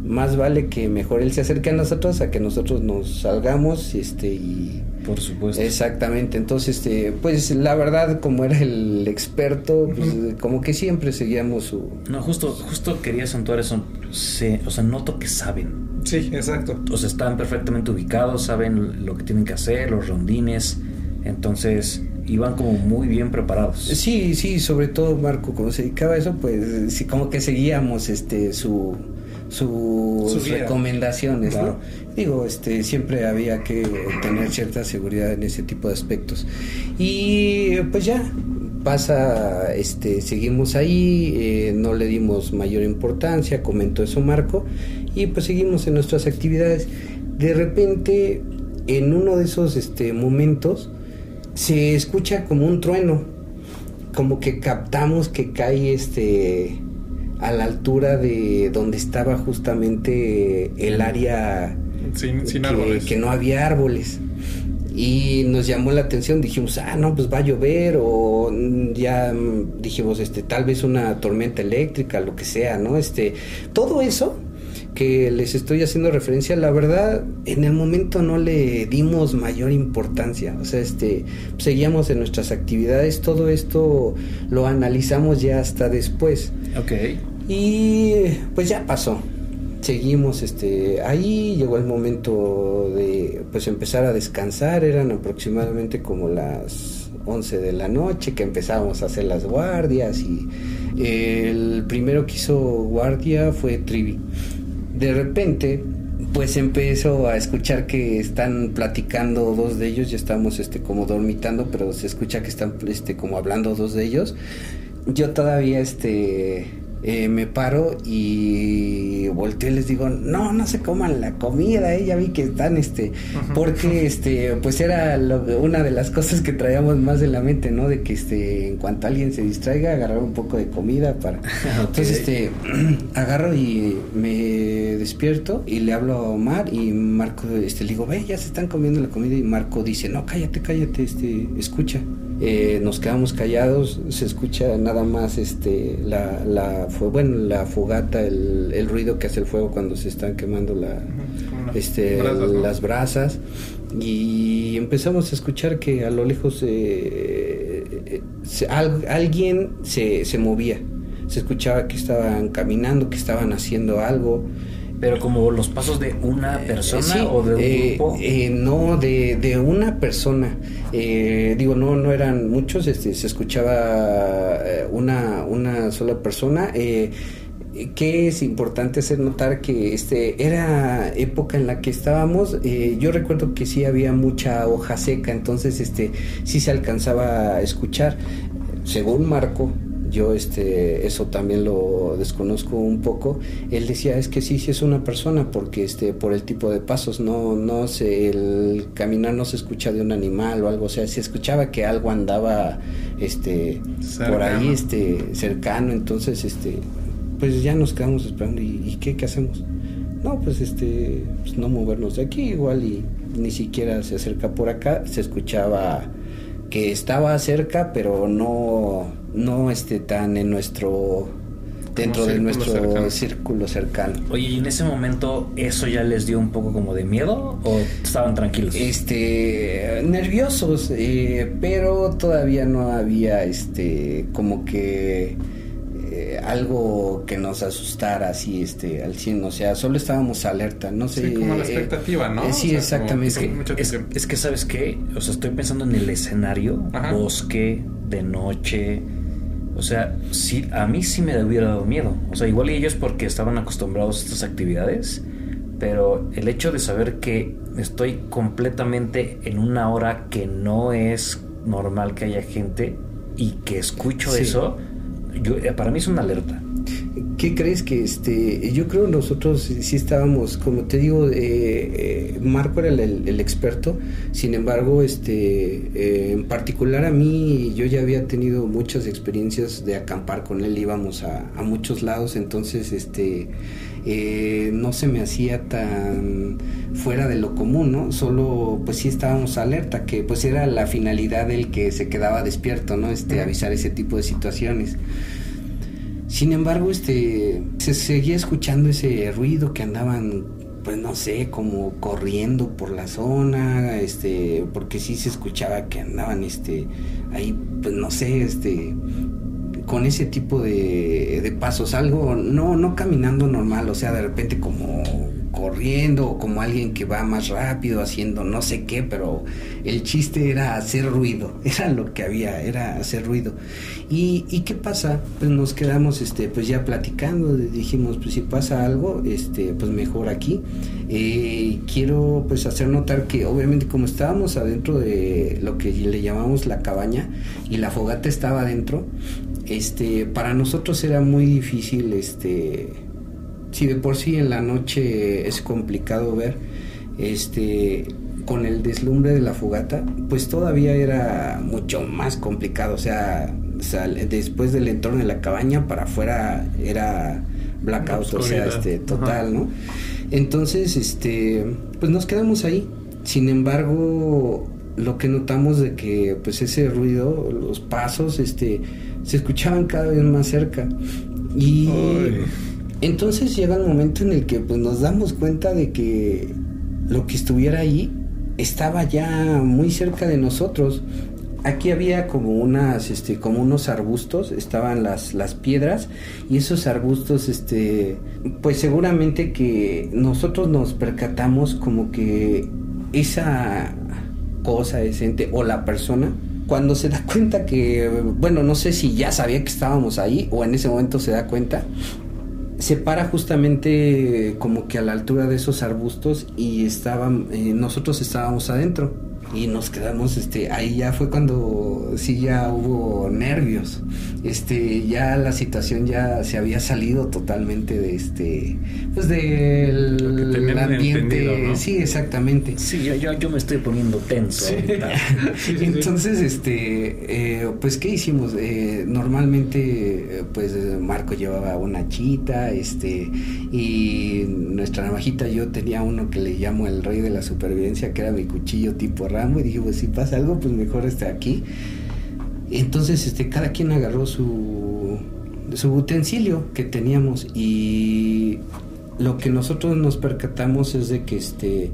más vale que mejor él se acerque a nosotros a que nosotros nos salgamos este y por supuesto. Exactamente, entonces, este, pues la verdad, como era el experto, pues, como que siempre seguíamos su... No, justo, justo quería acentuar eso, se, o sea, noto que saben. Sí, exacto. O sea, están perfectamente ubicados, saben lo que tienen que hacer, los rondines, entonces iban como muy bien preparados. Sí, sí, sobre todo Marco, como se dedicaba a eso, pues sí, como que seguíamos este su sus Su recomendaciones, Claro. ¿no? Digo, este, siempre había que tener cierta seguridad en ese tipo de aspectos. Y pues ya, pasa, este, seguimos ahí, eh, no le dimos mayor importancia, comentó eso Marco, y pues seguimos en nuestras actividades. De repente, en uno de esos este, momentos, se escucha como un trueno, como que captamos que cae este a la altura de donde estaba justamente el área Sin, sin que, árboles. que no había árboles. Y nos llamó la atención, dijimos, ah, no, pues va a llover, o ya dijimos, este, tal vez una tormenta eléctrica, lo que sea, ¿no? Este, todo eso que les estoy haciendo referencia, la verdad, en el momento no le dimos mayor importancia. O sea, este, seguíamos en nuestras actividades, todo esto lo analizamos ya hasta después. Ok. Y pues ya pasó. Seguimos este ahí, llegó el momento de pues empezar a descansar, eran aproximadamente como las 11 de la noche que empezábamos a hacer las guardias y el primero que hizo guardia fue Trivi. De repente pues empezó a escuchar que están platicando dos de ellos, ya estamos este como dormitando, pero se escucha que están este como hablando dos de ellos. Yo todavía este eh, me paro y volteo y les digo, no, no se coman la comida, eh, ya vi que están, este, porque, este, pues era lo- una de las cosas que traíamos más en la mente, ¿no? De que, este, en cuanto alguien se distraiga, agarrar un poco de comida para... Entonces, este, agarro y me despierto y le hablo a Omar y Marco, este, le digo, ve, ya se están comiendo la comida y Marco dice, no, cállate, cállate, este, escucha. Eh, nos quedamos callados, se escucha nada más este la, la bueno la fogata, el, el ruido que hace el fuego cuando se están quemando la, las este, brasas, ¿no? las brasas y empezamos a escuchar que a lo lejos eh, se- al- alguien se, se movía, se escuchaba que estaban caminando, que estaban haciendo algo. Pero como los pasos de una persona Sí, o de un eh, grupo. eh, no, de, de una persona. Eh, digo, no, no eran muchos, este, se escuchaba eh, una, una sola persona. Eh, que es importante hacer notar que este era época en la que estábamos eh, yo recuerdo que sí había mucha hoja seca entonces este sí se alcanzaba a escuchar según Marco yo este eso también lo desconozco un poco. Él decía es que sí sí es una persona porque este por el tipo de pasos no no se el caminar no se escucha de un animal o algo o sea se escuchaba que algo andaba este por ahí este cercano entonces este pues ya nos quedamos esperando y, y qué qué hacemos no pues este pues no movernos de aquí igual y ni siquiera se acerca por acá se escuchaba que estaba cerca pero no no este tan en nuestro dentro de nuestro cercano. círculo cercano. Oye, ¿y en ese momento eso ya les dio un poco como de miedo o estaban tranquilos? Este, nerviosos, eh, pero todavía no había, este, como que eh, algo que nos asustara así, este, al 100, o sea, solo estábamos alerta, no sé. Sí, como la eh, expectativa, ¿no? eh, O sí, sea, exactamente. que Es, que, ¿sabes qué? O sea, estoy pensando en el escenario, Ajá. bosque, de noche. O sea, sí, a mí sí me hubiera dado miedo. O sea, igual y ellos porque estaban acostumbrados a estas actividades. Pero el hecho de saber que estoy completamente en una hora que no es normal que haya gente y que escucho Sí. eso, yo, eh, para mí es una alerta. ¿Qué crees que este? Yo creo nosotros sí estábamos, como te digo, eh, eh, Marco era el, experto. Sin embargo, este, eh, en particular a mí, yo ya había tenido muchas experiencias de acampar con él. Íbamos a muchos lados, entonces, este, eh, no se me hacía tan fuera de lo común, ¿no? Solo, pues sí estábamos alerta, que pues era la finalidad del que se quedaba despierto, ¿no? Este, avisar ese tipo de situaciones. Sin embargo, este se seguía escuchando ese ruido que andaban, pues no sé, como corriendo por la zona, este, porque sí se escuchaba que andaban, este, ahí, pues no sé, este, con ese tipo de, pasos, algo, no, no caminando normal, o sea, de repente como corriendo como alguien que va más rápido haciendo no sé qué, pero el chiste era hacer ruido, era lo que había, era hacer ruido. ¿Y, y qué pasa? Pues nos quedamos este, pues ya platicando, dijimos, pues si pasa algo, este, pues mejor aquí. Eh, quiero pues hacer notar que obviamente como estábamos adentro de lo que le llamamos la cabaña y la fogata estaba adentro, este, para nosotros era muy difícil, este, si de por sí en la noche es complicado ver, este, con el deslumbre de la fogata, pues todavía era mucho más complicado, o sea, sal- después del entorno de la cabaña para afuera era blackout, o sea, este, Ajá. total, ¿no? Entonces, este, pues nos quedamos ahí. Sin embargo, lo que notamos de que pues ese ruido, los pasos, este, se escuchaban cada vez más cerca. Y Ay. entonces llega el momento en el que pues nos damos cuenta de que lo que estuviera ahí estaba ya muy cerca de nosotros. Aquí había como unas, este, como unos arbustos, estaban las, las piedras y esos arbustos, este, pues seguramente que nosotros nos percatamos como que esa cosa, ese ente o la persona, cuando se da cuenta que, bueno, no sé si ya sabía que estábamos ahí o en ese momento se da cuenta, se para justamente como que a la altura de esos arbustos y estaban, eh, nosotros estábamos adentro y nos quedamos, este, ahí ya fue cuando sí ya hubo nervios, este, ya la situación ya se había salido totalmente de este, pues del ambiente, sí, exactamente. Sí, yo, yo, yo me estoy poniendo tenso. Sí. ahorita. Sí, sí, sí. Entonces, este, eh, pues, ¿qué hicimos? Eh, normalmente, eh, pues, Marco llevaba una chita, este, y nuestra navajita, yo tenía uno que le llamo el rey de la supervivencia, que era mi cuchillo tipo Rambo, y dije, pues, si pasa algo, pues mejor esté aquí. Entonces, este, cada quien agarró su, su utensilio que teníamos y lo que nosotros nos percatamos es de que este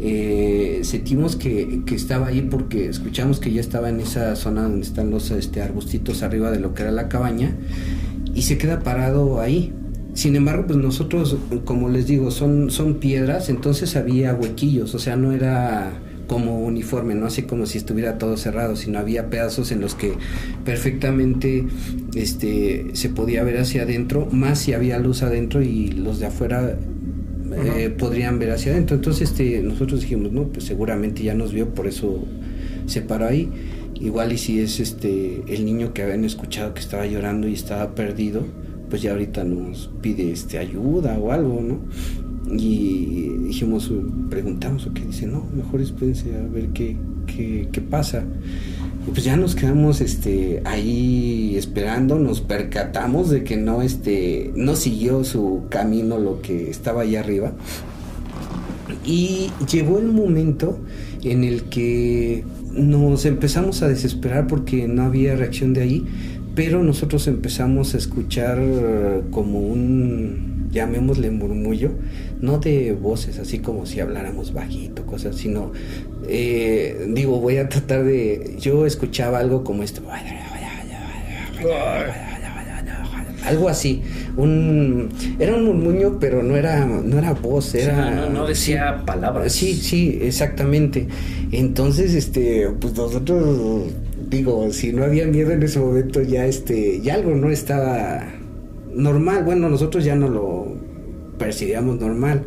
eh, sentimos que, que estaba ahí porque escuchamos que ya estaba en esa zona donde están los este, arbustitos arriba de lo que era la cabaña y se queda parado ahí. Sin embargo, pues nosotros, como les digo, son, son piedras, entonces había huequillos, o sea, no era como uniforme, no así como si estuviera todo cerrado, sino había pedazos en los que perfectamente este se podía ver hacia adentro, más si había luz adentro y los de afuera eh, podrían ver hacia adentro. Entonces este nosotros dijimos, no, pues seguramente ya nos vio, por eso se paró ahí. Igual y si es este el niño que habían escuchado que estaba llorando y estaba perdido, pues ya ahorita nos pide este ayuda o algo, ¿no? Y dijimos, preguntamos o qué dice, no, mejor espérense a ver qué, qué, qué pasa. Y pues ya nos quedamos este ahí esperando, nos percatamos de que no este no siguió su camino lo que estaba allá arriba. Y llegó el momento en el que nos empezamos a desesperar porque no había reacción de ahí, pero nosotros empezamos a escuchar como un, llamémosle murmullo, no de voces así como si habláramos bajito, cosas, sino, eh, digo, voy a tratar de, yo escuchaba algo como esto, algo así, un, era un murmullo, pero no era, no era voz, era... no, no decía palabras. Sí, sí, exactamente. Entonces, este, pues nosotros, digo, si no había miedo en ese momento, ya este, ya algo no estaba normal. Bueno, nosotros ya no lo percibíamos normal.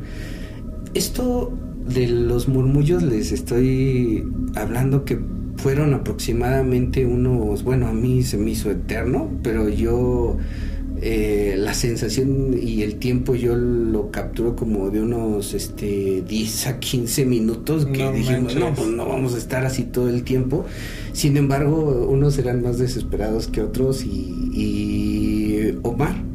Esto de los murmullos les estoy hablando que fueron aproximadamente unos, bueno, a mí se me hizo eterno, pero yo eh, la sensación y el tiempo yo lo capturo como de unos este 10 a 15 minutos que dijimos, no, pues no vamos a estar así todo el tiempo. Sin embargo, unos eran más desesperados que otros y, y Omar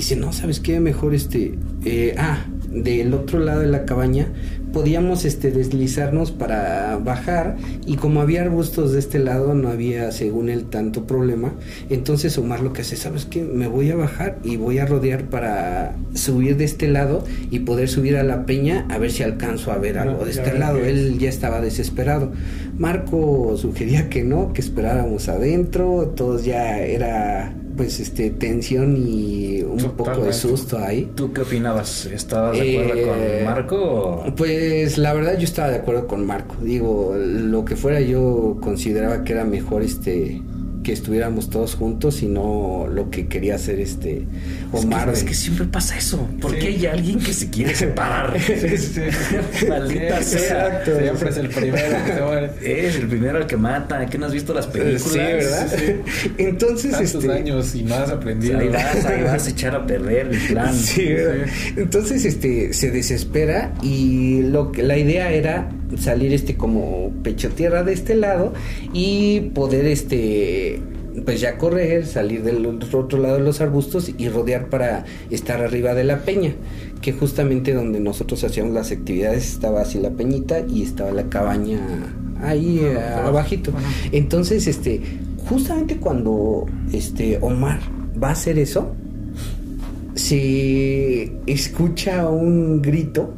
dice, no, ¿sabes qué? Mejor este... Eh, ah, del otro lado de la cabaña podíamos este deslizarnos para bajar y como había arbustos de este lado no había según él tanto problema entonces Omar lo que hace sabes que me voy a bajar y voy a rodear para subir de este lado y poder subir a la peña a ver si alcanzo a ver algo de este lado él ya estaba desesperado Marco sugería que no que esperáramos adentro todos ya era pues este tensión y un poco de susto ahí. ¿Tú qué opinabas? ¿Estabas de acuerdo con Eh, Marco? Pues la verdad yo estaba de acuerdo con Marco. Digo, lo que fuera yo consideraba que era mejor este que estuviéramos todos juntos y no lo que quería hacer este Omar. Es que, es de- que siempre pasa eso. Porque Sí. hay alguien que se quiere separar. Maldita Sí, sea. exacto. Siempre es el primero que se muere. Es el primero al que mata. ¿Qué no has visto las películas? Sí, ¿verdad? Entonces, Tantos este años y no has aprendido. Ahí vas, ahí vas a echar a perder el plan. Sí, ¿verdad? Entonces, este, se desespera y lo que la idea era salir, este, como pecho tierra de este lado y poder, este, pues ya correr, salir del otro lado de los arbustos y rodear para estar arriba de la peña, que justamente donde nosotros hacíamos las actividades estaba así la peñita y estaba la cabaña ahí eh, abajito. Entonces, este, justamente cuando, este, Omar va a hacer eso, se escucha un grito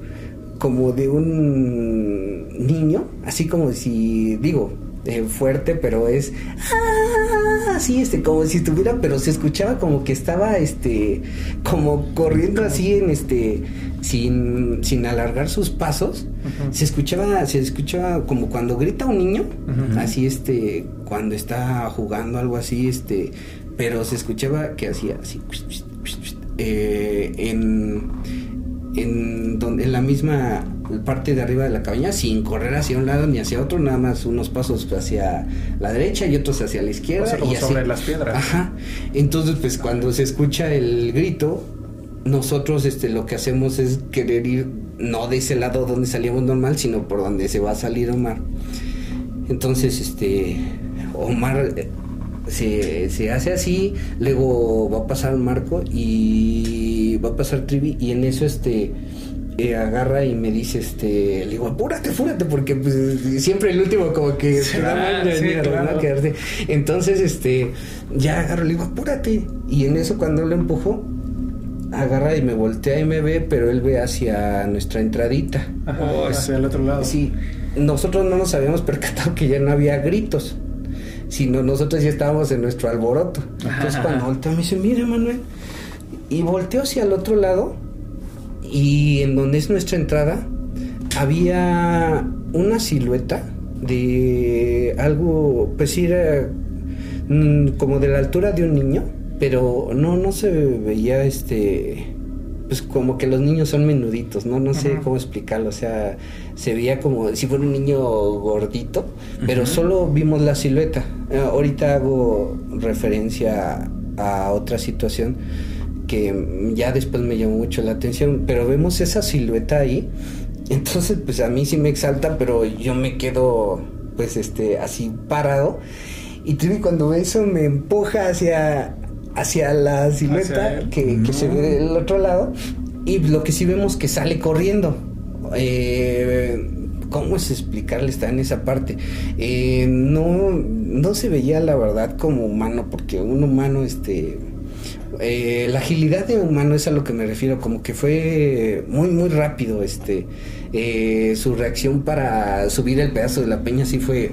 como de un niño, así como si, digo, eh, fuerte, pero es "Ah", así, este, como si estuviera, pero se escuchaba como que estaba, este, como corriendo así en este, sin, sin alargar sus pasos, se escuchaba, se escuchaba como cuando grita un niño, así, este, cuando está jugando algo así, este, pero se escuchaba que hacía así, eh, en, en, donde, en la misma parte de arriba de la cabaña, sin correr hacia un lado ni hacia otro, nada más unos pasos hacia la derecha y otros hacia la izquierda. O sea, como y sobre las piedras. Ajá. Entonces, pues cuando se escucha el grito, nosotros este, lo que hacemos es querer ir no de ese lado donde salíamos normal, sino por donde se va a salir Omar. Entonces, este, Omar eh, se, se hace así, luego va a pasar Marco y va a pasar Trivi y en eso este eh, agarra y me dice este le digo apúrate apúrate porque pues, siempre el último como que Sí, te da mal de sí, claro. Quedarte. entonces este ya agarro le digo apúrate y en eso cuando lo empujo agarra y me voltea y me ve pero él ve hacia nuestra entradita Ajá, Oh, hacia el otro lado. Sí, nosotros no nos habíamos percatado que ya no había gritos, sino nosotros ya estábamos en nuestro alboroto. Entonces cuando volteo me dice, mira Manuel, y volteo hacia el otro lado y en donde es nuestra entrada había una silueta de algo, pues era mm, como de la altura de un niño, pero no, no se veía este pues como que los niños son menuditos, ¿no? No sé cómo explicarlo, o sea, se veía como si fuera un niño gordito, pero solo vimos la silueta. Eh, ahorita hago referencia a otra situación que ya después me llamó mucho la atención, pero vemos esa silueta ahí, entonces pues a mí sí me exalta, pero yo me quedo pues este así parado. Y Trivi cuando ve eso me empuja hacia hacia la silueta Hacia él. que, que se ve del otro lado. Y lo que sí vemos que sale corriendo. Eh, cómo es explicarle está en esa parte Eh, no no se veía la verdad como humano porque un humano este eh, la agilidad de humano es a lo que me refiero, como que fue muy muy rápido este eh, su reacción para subir el pedazo de la peña sí fue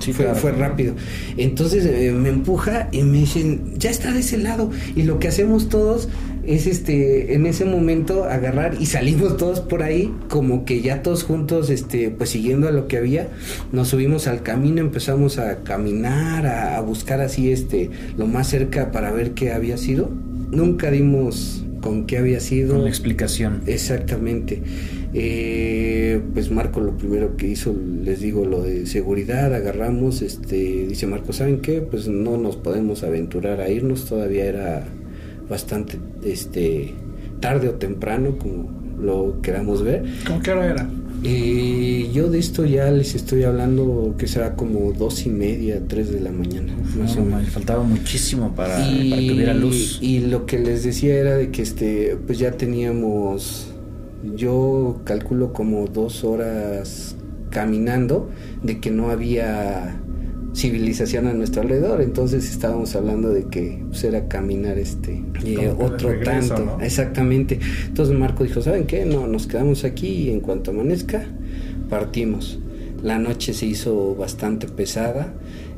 Sí, fue, claro. fue rápido. Entonces eh, me empuja y me dicen, ya está de ese lado. Y lo que hacemos todos es este, en ese momento agarrar y salimos todos por ahí, como que ya todos juntos, este, pues siguiendo a lo que había, nos subimos al camino, empezamos a caminar, a, a buscar así este, lo más cerca para ver qué había sido. Nunca dimos con qué había sido. Con la explicación. Exactamente. Eh, pues Marco lo primero que hizo, les digo, lo de seguridad, agarramos, este, dice Marco, ¿saben qué? Pues no nos podemos aventurar a irnos, todavía era bastante, este, tarde o temprano, como lo queramos ver. ¿Cómo que hora era? Eh, yo de esto ya les estoy hablando que será como dos y media, tres de la mañana, más No, o me menos. faltaba muchísimo para, y, para que hubiera luz. y lo que les decía era de que este pues ya teníamos yo calculo como dos horas caminando de que no había civilización a nuestro alrededor. Entonces estábamos hablando de que pues, era caminar este eh, otro regreso, tanto. ¿no? exactamente. Entonces Marco dijo saben qué no nos quedamos aquí y en cuanto amanezca partimos la noche se hizo bastante pesada.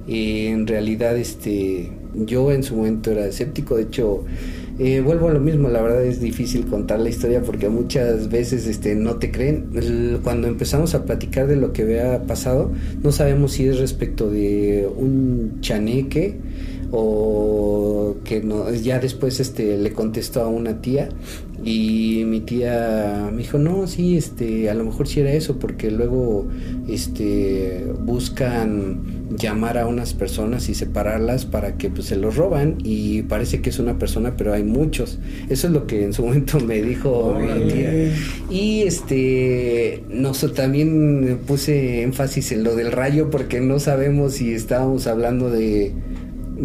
Y en realidad este yo en su momento era escéptico. De hecho eh, vuelvo a lo mismo la verdad es difícil contar la historia porque muchas veces este no te creen. Cuando empezamos a platicar de lo que había pasado no sabemos si es respecto de un chaneque o que no ya después este le contestó a una tía y mi tía me dijo no sí este a lo mejor sí era eso porque luego este buscan llamar a unas personas y separarlas para que pues se los roban y parece que es una persona pero hay muchos eso es lo que en su momento me dijo mi tía y este no sé, también puse énfasis en lo del rayo porque no sabemos si estábamos hablando de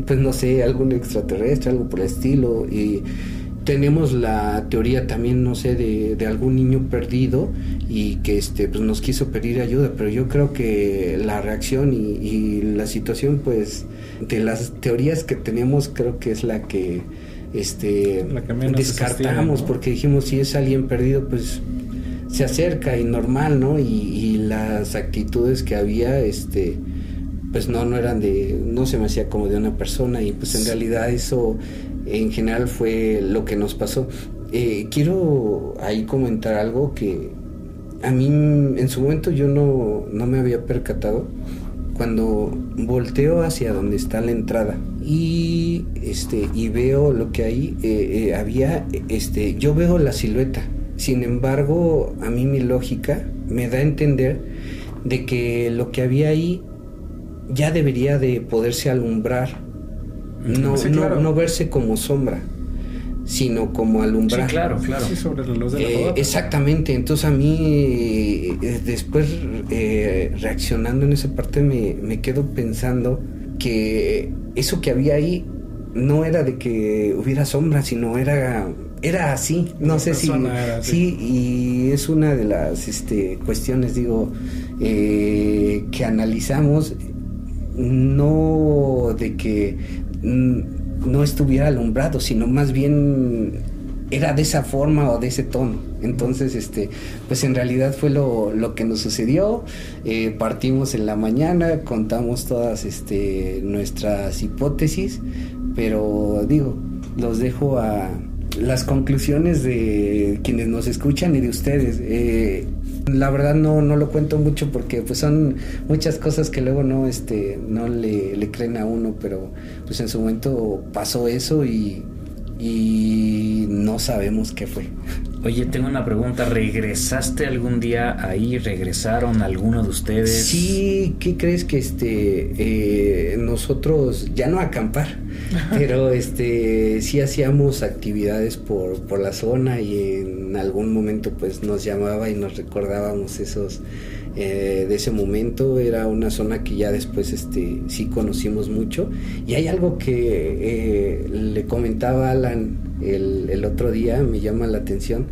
pues no sé, algún extraterrestre, algo por el estilo. Y tenemos la teoría también, no sé, de, de algún niño perdido y que este pues nos quiso pedir ayuda, pero yo creo que la reacción y, y la situación, pues, de las teorías que tenemos, creo que es la que este La que descartamos, porque dijimos si es alguien perdido, pues se acerca y normal, ¿no? Y, y las actitudes que había, este, pues no, no eran de, no se me hacía como de una persona y pues en realidad eso en general fue lo que nos pasó. Eh, quiero ahí comentar algo que a mí en su momento yo no, no me había percatado. Cuando volteo hacia donde está la entrada y este y veo lo que ahí eh, eh, había este yo veo la silueta. Sin embargo a mí mi lógica me da a entender de que lo que había ahí ya debería de poderse alumbrar no, Sí, no- claro. no verse como sombra sino como alumbrar Sí, claro, claro. Sí, sobre la luz de la eh, exactamente, entonces a mí eh, después eh, reaccionando en esa parte me, me quedo pensando que eso que había ahí no era de que hubiera sombra, sino era era así, no La sé si era así. sí y es una de las este, cuestiones digo eh, que analizamos no de que no estuviera alumbrado, sino más bien era de esa forma o de ese tono. Entonces, este, pues en realidad fue lo, lo que nos sucedió. Eh, partimos en la mañana, contamos todas este, nuestras hipótesis, pero digo, los dejo a las conclusiones de quienes nos escuchan y de ustedes. Eh, la verdad no, no lo cuento mucho porque pues son muchas cosas que luego no, este, no le, le creen a uno, pero pues en su momento pasó eso y, y no sabemos qué fue. Oye, tengo una pregunta. ¿Regresaste algún día ahí? ¿Regresaron alguno de ustedes? Sí, ¿qué crees que este eh, nosotros ya no acampar, pero este sí hacíamos actividades por, por la zona y en algún momento pues nos llamaba y nos recordábamos esos eh, de ese momento era una zona que ya después este sí conocimos mucho y hay algo que eh, le comentaba Alan el, el otro día me llama la atención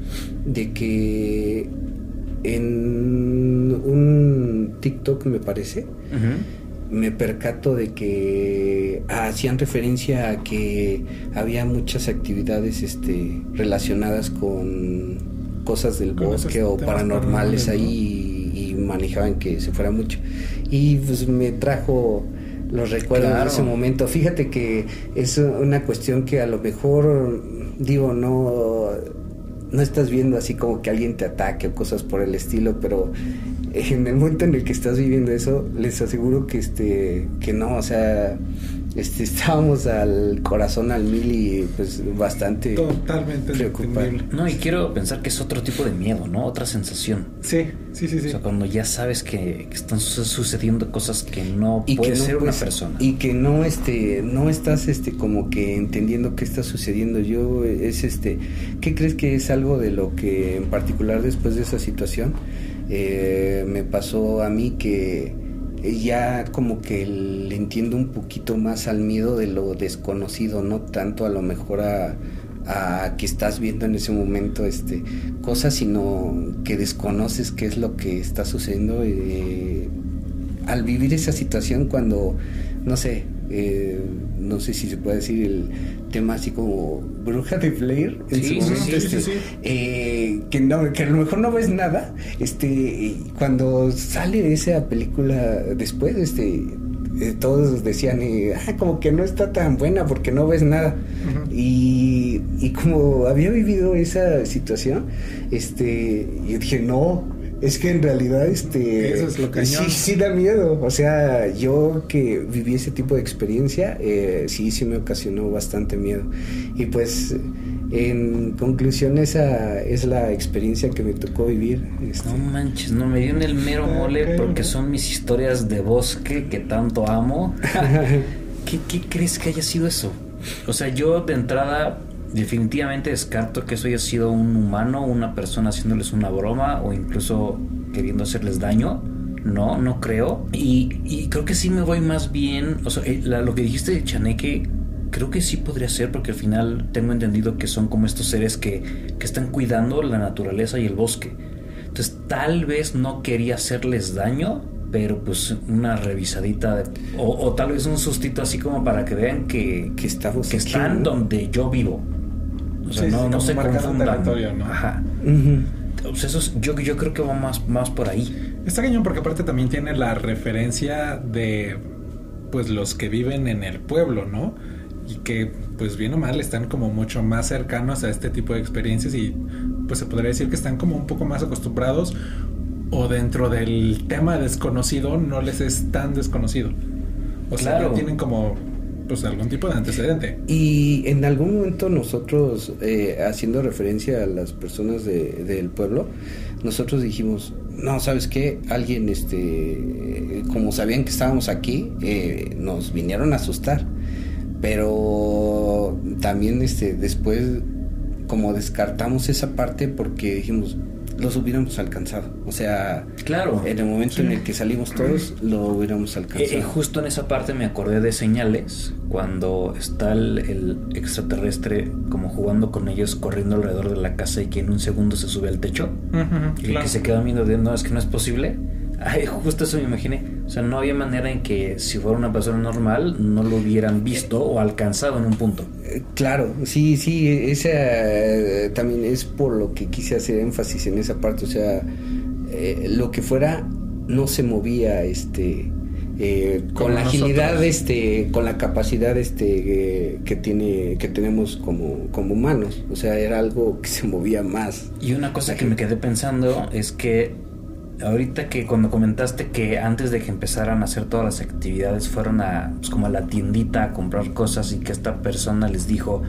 de que en un TikTok me parece, me percato de que hacían referencia a que había muchas actividades este, relacionadas con cosas del Con bosque o paranormales paranormales, ¿no? ahí manejaban que se fuera mucho. Y pues me trajo los recuerdos Claro. de ese momento. Fíjate que es una cuestión que a lo mejor, digo, no, no estás viendo así como que alguien te ataque o cosas por el estilo, pero en el momento en el que estás viviendo eso, les aseguro que este, que no, o sea, este, estábamos al corazón al mil y pues bastante Totalmente preocupado. No, y quiero pensar que es otro tipo de miedo, ¿no? Otra sensación. Sí, sí, sí, sí. O sea, cuando ya sabes que, que están su- sucediendo cosas que no y puede que no ser una persona. y que no este no estás este como que entendiendo qué está sucediendo yo es este qué crees que es algo de lo que en particular después de esa situación eh, me pasó a mí que ya como que le entiendo un poquito más al miedo de lo desconocido no tanto a lo mejor a a que estás viendo en ese momento este cosas sino que desconoces qué es lo que está sucediendo eh, al vivir esa situación cuando, no sé, eh, no sé si se puede decir el tema así como bruja de Blair, en Sí, su momento, sí, este, sí, eh, que, no, que a lo mejor no ves nada, este, cuando sale esa película después, este, eh, todos decían, eh, ah, como que no está tan buena porque no ves nada. Y, y como había vivido esa situación, este, yo dije, no, es que en realidad, este, Eso es lo cañón. sí, sí da miedo. O sea, yo que viví ese tipo de experiencia, eh, sí, sí me ocasionó bastante miedo. Y pues, en conclusión, esa es la experiencia que me tocó vivir. este. No manches, no me dio en el mero Ah, mole porque son mis historias de bosque que tanto amo. ¿Qué, qué crees que haya sido eso? O sea, yo de entrada definitivamente descarto que eso haya sido un humano, una persona haciéndoles una broma o incluso queriendo hacerles daño. No, no creo. Y, y creo que sí me voy más bien. O sea, eh, la- lo que dijiste de Chaneque, creo que sí podría ser, porque al final tengo entendido que son como estos seres que, que están cuidando la naturaleza y el bosque. Entonces, tal vez no quería hacerles daño, pero pues una revisadita de- o, o tal vez un sustito así como para que vean que, Que estamos que aquí, están ¿no? donde yo vivo. O sea, Sí, sí, no, no se confundan. ¿no? Ajá. Sea, eso es- yo, yo creo que va más, más por ahí. Está cañón porque aparte también tiene la referencia de pues los que viven en el pueblo, ¿no? Y que pues bien o mal están como mucho más cercanos a este tipo de experiencias y pues se podría decir que están como un poco más acostumbrados o dentro del tema desconocido no les es tan desconocido. O sea, Claro. ya tienen como pues algún tipo de antecedente. Y en algún momento nosotros, eh, haciendo referencia a las personas de- del pueblo, nosotros dijimos, no, ¿sabes qué? Alguien, este, como sabían que estábamos aquí, eh, nos vinieron a asustar. Pero también, este, después, como descartamos esa parte porque dijimos, los hubiéramos alcanzado. O sea, Claro. en el momento en el que salimos todos, lo hubiéramos Eh, alcanzado. eh, justo en esa parte me acordé de señales, cuando está el, el extraterrestre como jugando con ellos, corriendo alrededor de la casa y que en un segundo se sube al techo y Claro. que se queda viendo de no, es que no es posible. Ay, justo eso me imaginé. O sea, no había manera en que si fuera una persona normal no lo hubieran visto o alcanzado en un punto. Eh, Claro, sí, sí, esa eh, también es por lo que quise hacer énfasis en esa parte, o sea, eh, lo que fuera no se movía, este, eh, con la agilidad, este, con la capacidad, este, eh, que tiene, que tenemos como, como humanos, o sea, era algo que se movía más. Y una cosa que me quedé pensando es que ahorita que cuando comentaste que antes de que empezaran a hacer todas las actividades fueron a pues, como a la tiendita a comprar cosas y que esta persona les dijo,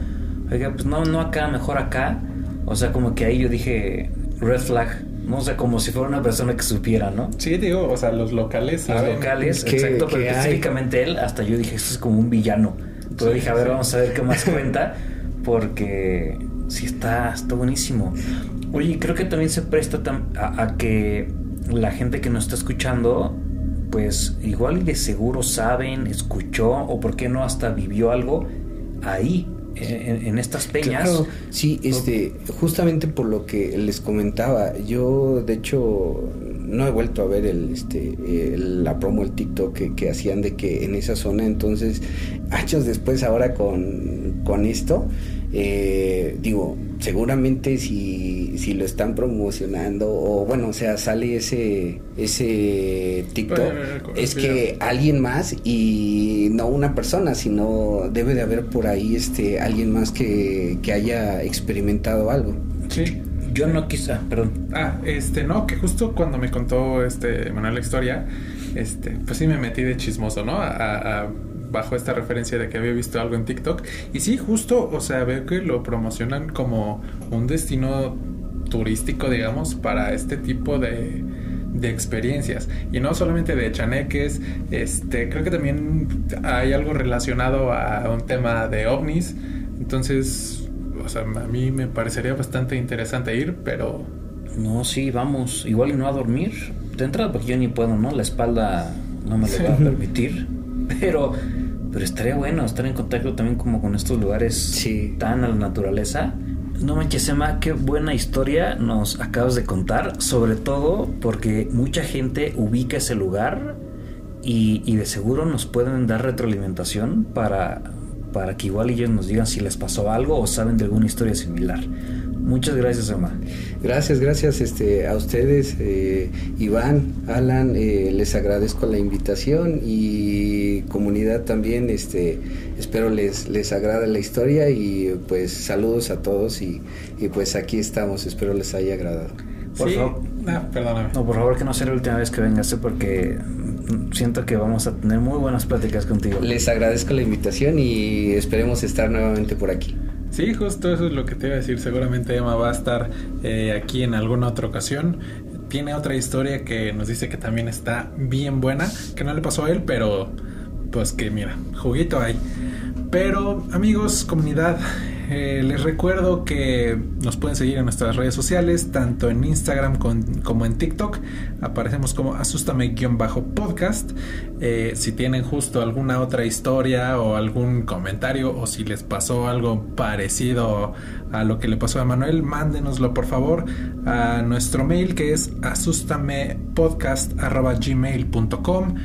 oiga, pues no, no acá, mejor acá. O sea, como que ahí yo dije red flag, no o sea, como si fuera una persona que supiera, ¿no? Sí, digo, o sea, los locales Los saben. locales, ¿Qué- exacto, pero qué hay? específicamente él, hasta yo dije, esto es como un villano. Pero Sí, dije, a ver, sí. vamos a ver qué más cuenta, porque sí está, está buenísimo. Oye, creo que también se presta tam- a, a que la gente que nos está escuchando, pues igual y de seguro saben, escuchó, o por qué no hasta vivió algo ahí, en, en estas peñas. Claro, sí, este, justamente por lo que les comentaba, yo de hecho no he vuelto a ver el, este, el- la promo, el TikTok que, que hacían de que en esa zona, entonces, años después ahora con, con esto, eh, digo, seguramente si, si lo están promocionando o bueno, o sea, sale ese, ese TikTok, es que alguien más y no una persona, sino debe de haber por ahí este alguien más que, que haya experimentado algo. Sí. Yo no quizá, perdón. Ah, este, no, que justo cuando me contó este Manuel la historia, este, pues sí me metí de chismoso, ¿no? A, a- bajo esta referencia de que había visto algo en TikTok. Y sí, justo, o sea, veo que lo promocionan como un destino turístico, digamos, para este tipo de, de experiencias. Y no solamente de chaneques, este, creo que también hay algo relacionado a un tema de ovnis. Entonces, o sea, a mí me parecería bastante interesante ir, pero No, sí, vamos. Igual y no a dormir. De entrada, porque yo ni puedo, ¿no? La espalda no me lo va a permitir. Pero, pero estaría bueno estar en contacto también como con estos lugares Sí. tan a la naturaleza. No manches, Emma, qué buena historia nos acabas de contar. Sobre todo porque mucha gente ubica ese lugar y, y de seguro nos pueden dar retroalimentación para, para que igual ellos nos digan si les pasó algo o saben de alguna historia similar. Muchas gracias, Emma. Gracias, gracias este, a ustedes, eh, Iván, Alan, eh, les agradezco la invitación y comunidad también, este, espero les, les agrade la historia y pues saludos a todos y, y, pues aquí estamos, espero les haya agradado. Por sí. favor. Ah, perdóname. No, por favor que no sea la última vez que vengas, ¿eh? porque siento que vamos a tener muy buenas pláticas contigo. Les agradezco la invitación y esperemos estar nuevamente por aquí. Sí, justo eso es lo que te iba a decir. Seguramente Emma va a estar eh, aquí en alguna otra ocasión. Tiene otra historia que nos dice que también está bien buena, que no le pasó a él, pero pues que mira, juguito hay. Pero amigos, comunidad, eh, les recuerdo que nos pueden seguir en nuestras redes sociales, tanto en Instagram como en TikTok. Aparecemos como asústame-podcast. Eh, si tienen justo alguna otra historia o algún comentario o si les pasó algo parecido a lo que le pasó a Manuel, mándenoslo por favor a nuestro mail que es asustamepodcast.gmail.com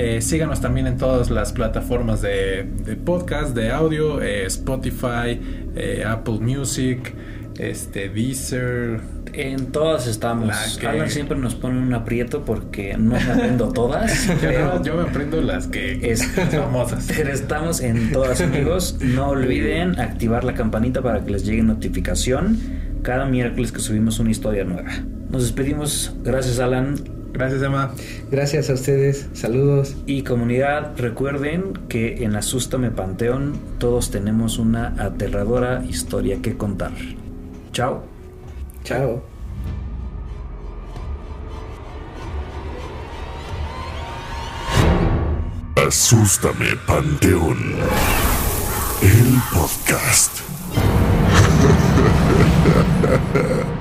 eh, síganos también en todas las plataformas de, de podcast, de audio, eh, Spotify, eh, Apple Music, este, Deezer. En todas estamos. Que- Alan siempre nos pone un aprieto porque no me aprendo todas. Yo, pero, no- yo me aprendo las que es- famosas. pero estamos en todas, amigos. No olviden activar la campanita para que les llegue notificación cada miércoles que subimos una historia nueva. Nos despedimos. Gracias, Alan. Gracias, Emma. Gracias a ustedes, saludos. Y comunidad, recuerden que en Asústame Panteón todos tenemos una aterradora historia que contar. Chao. Chao. Asústame, Panteón. El podcast.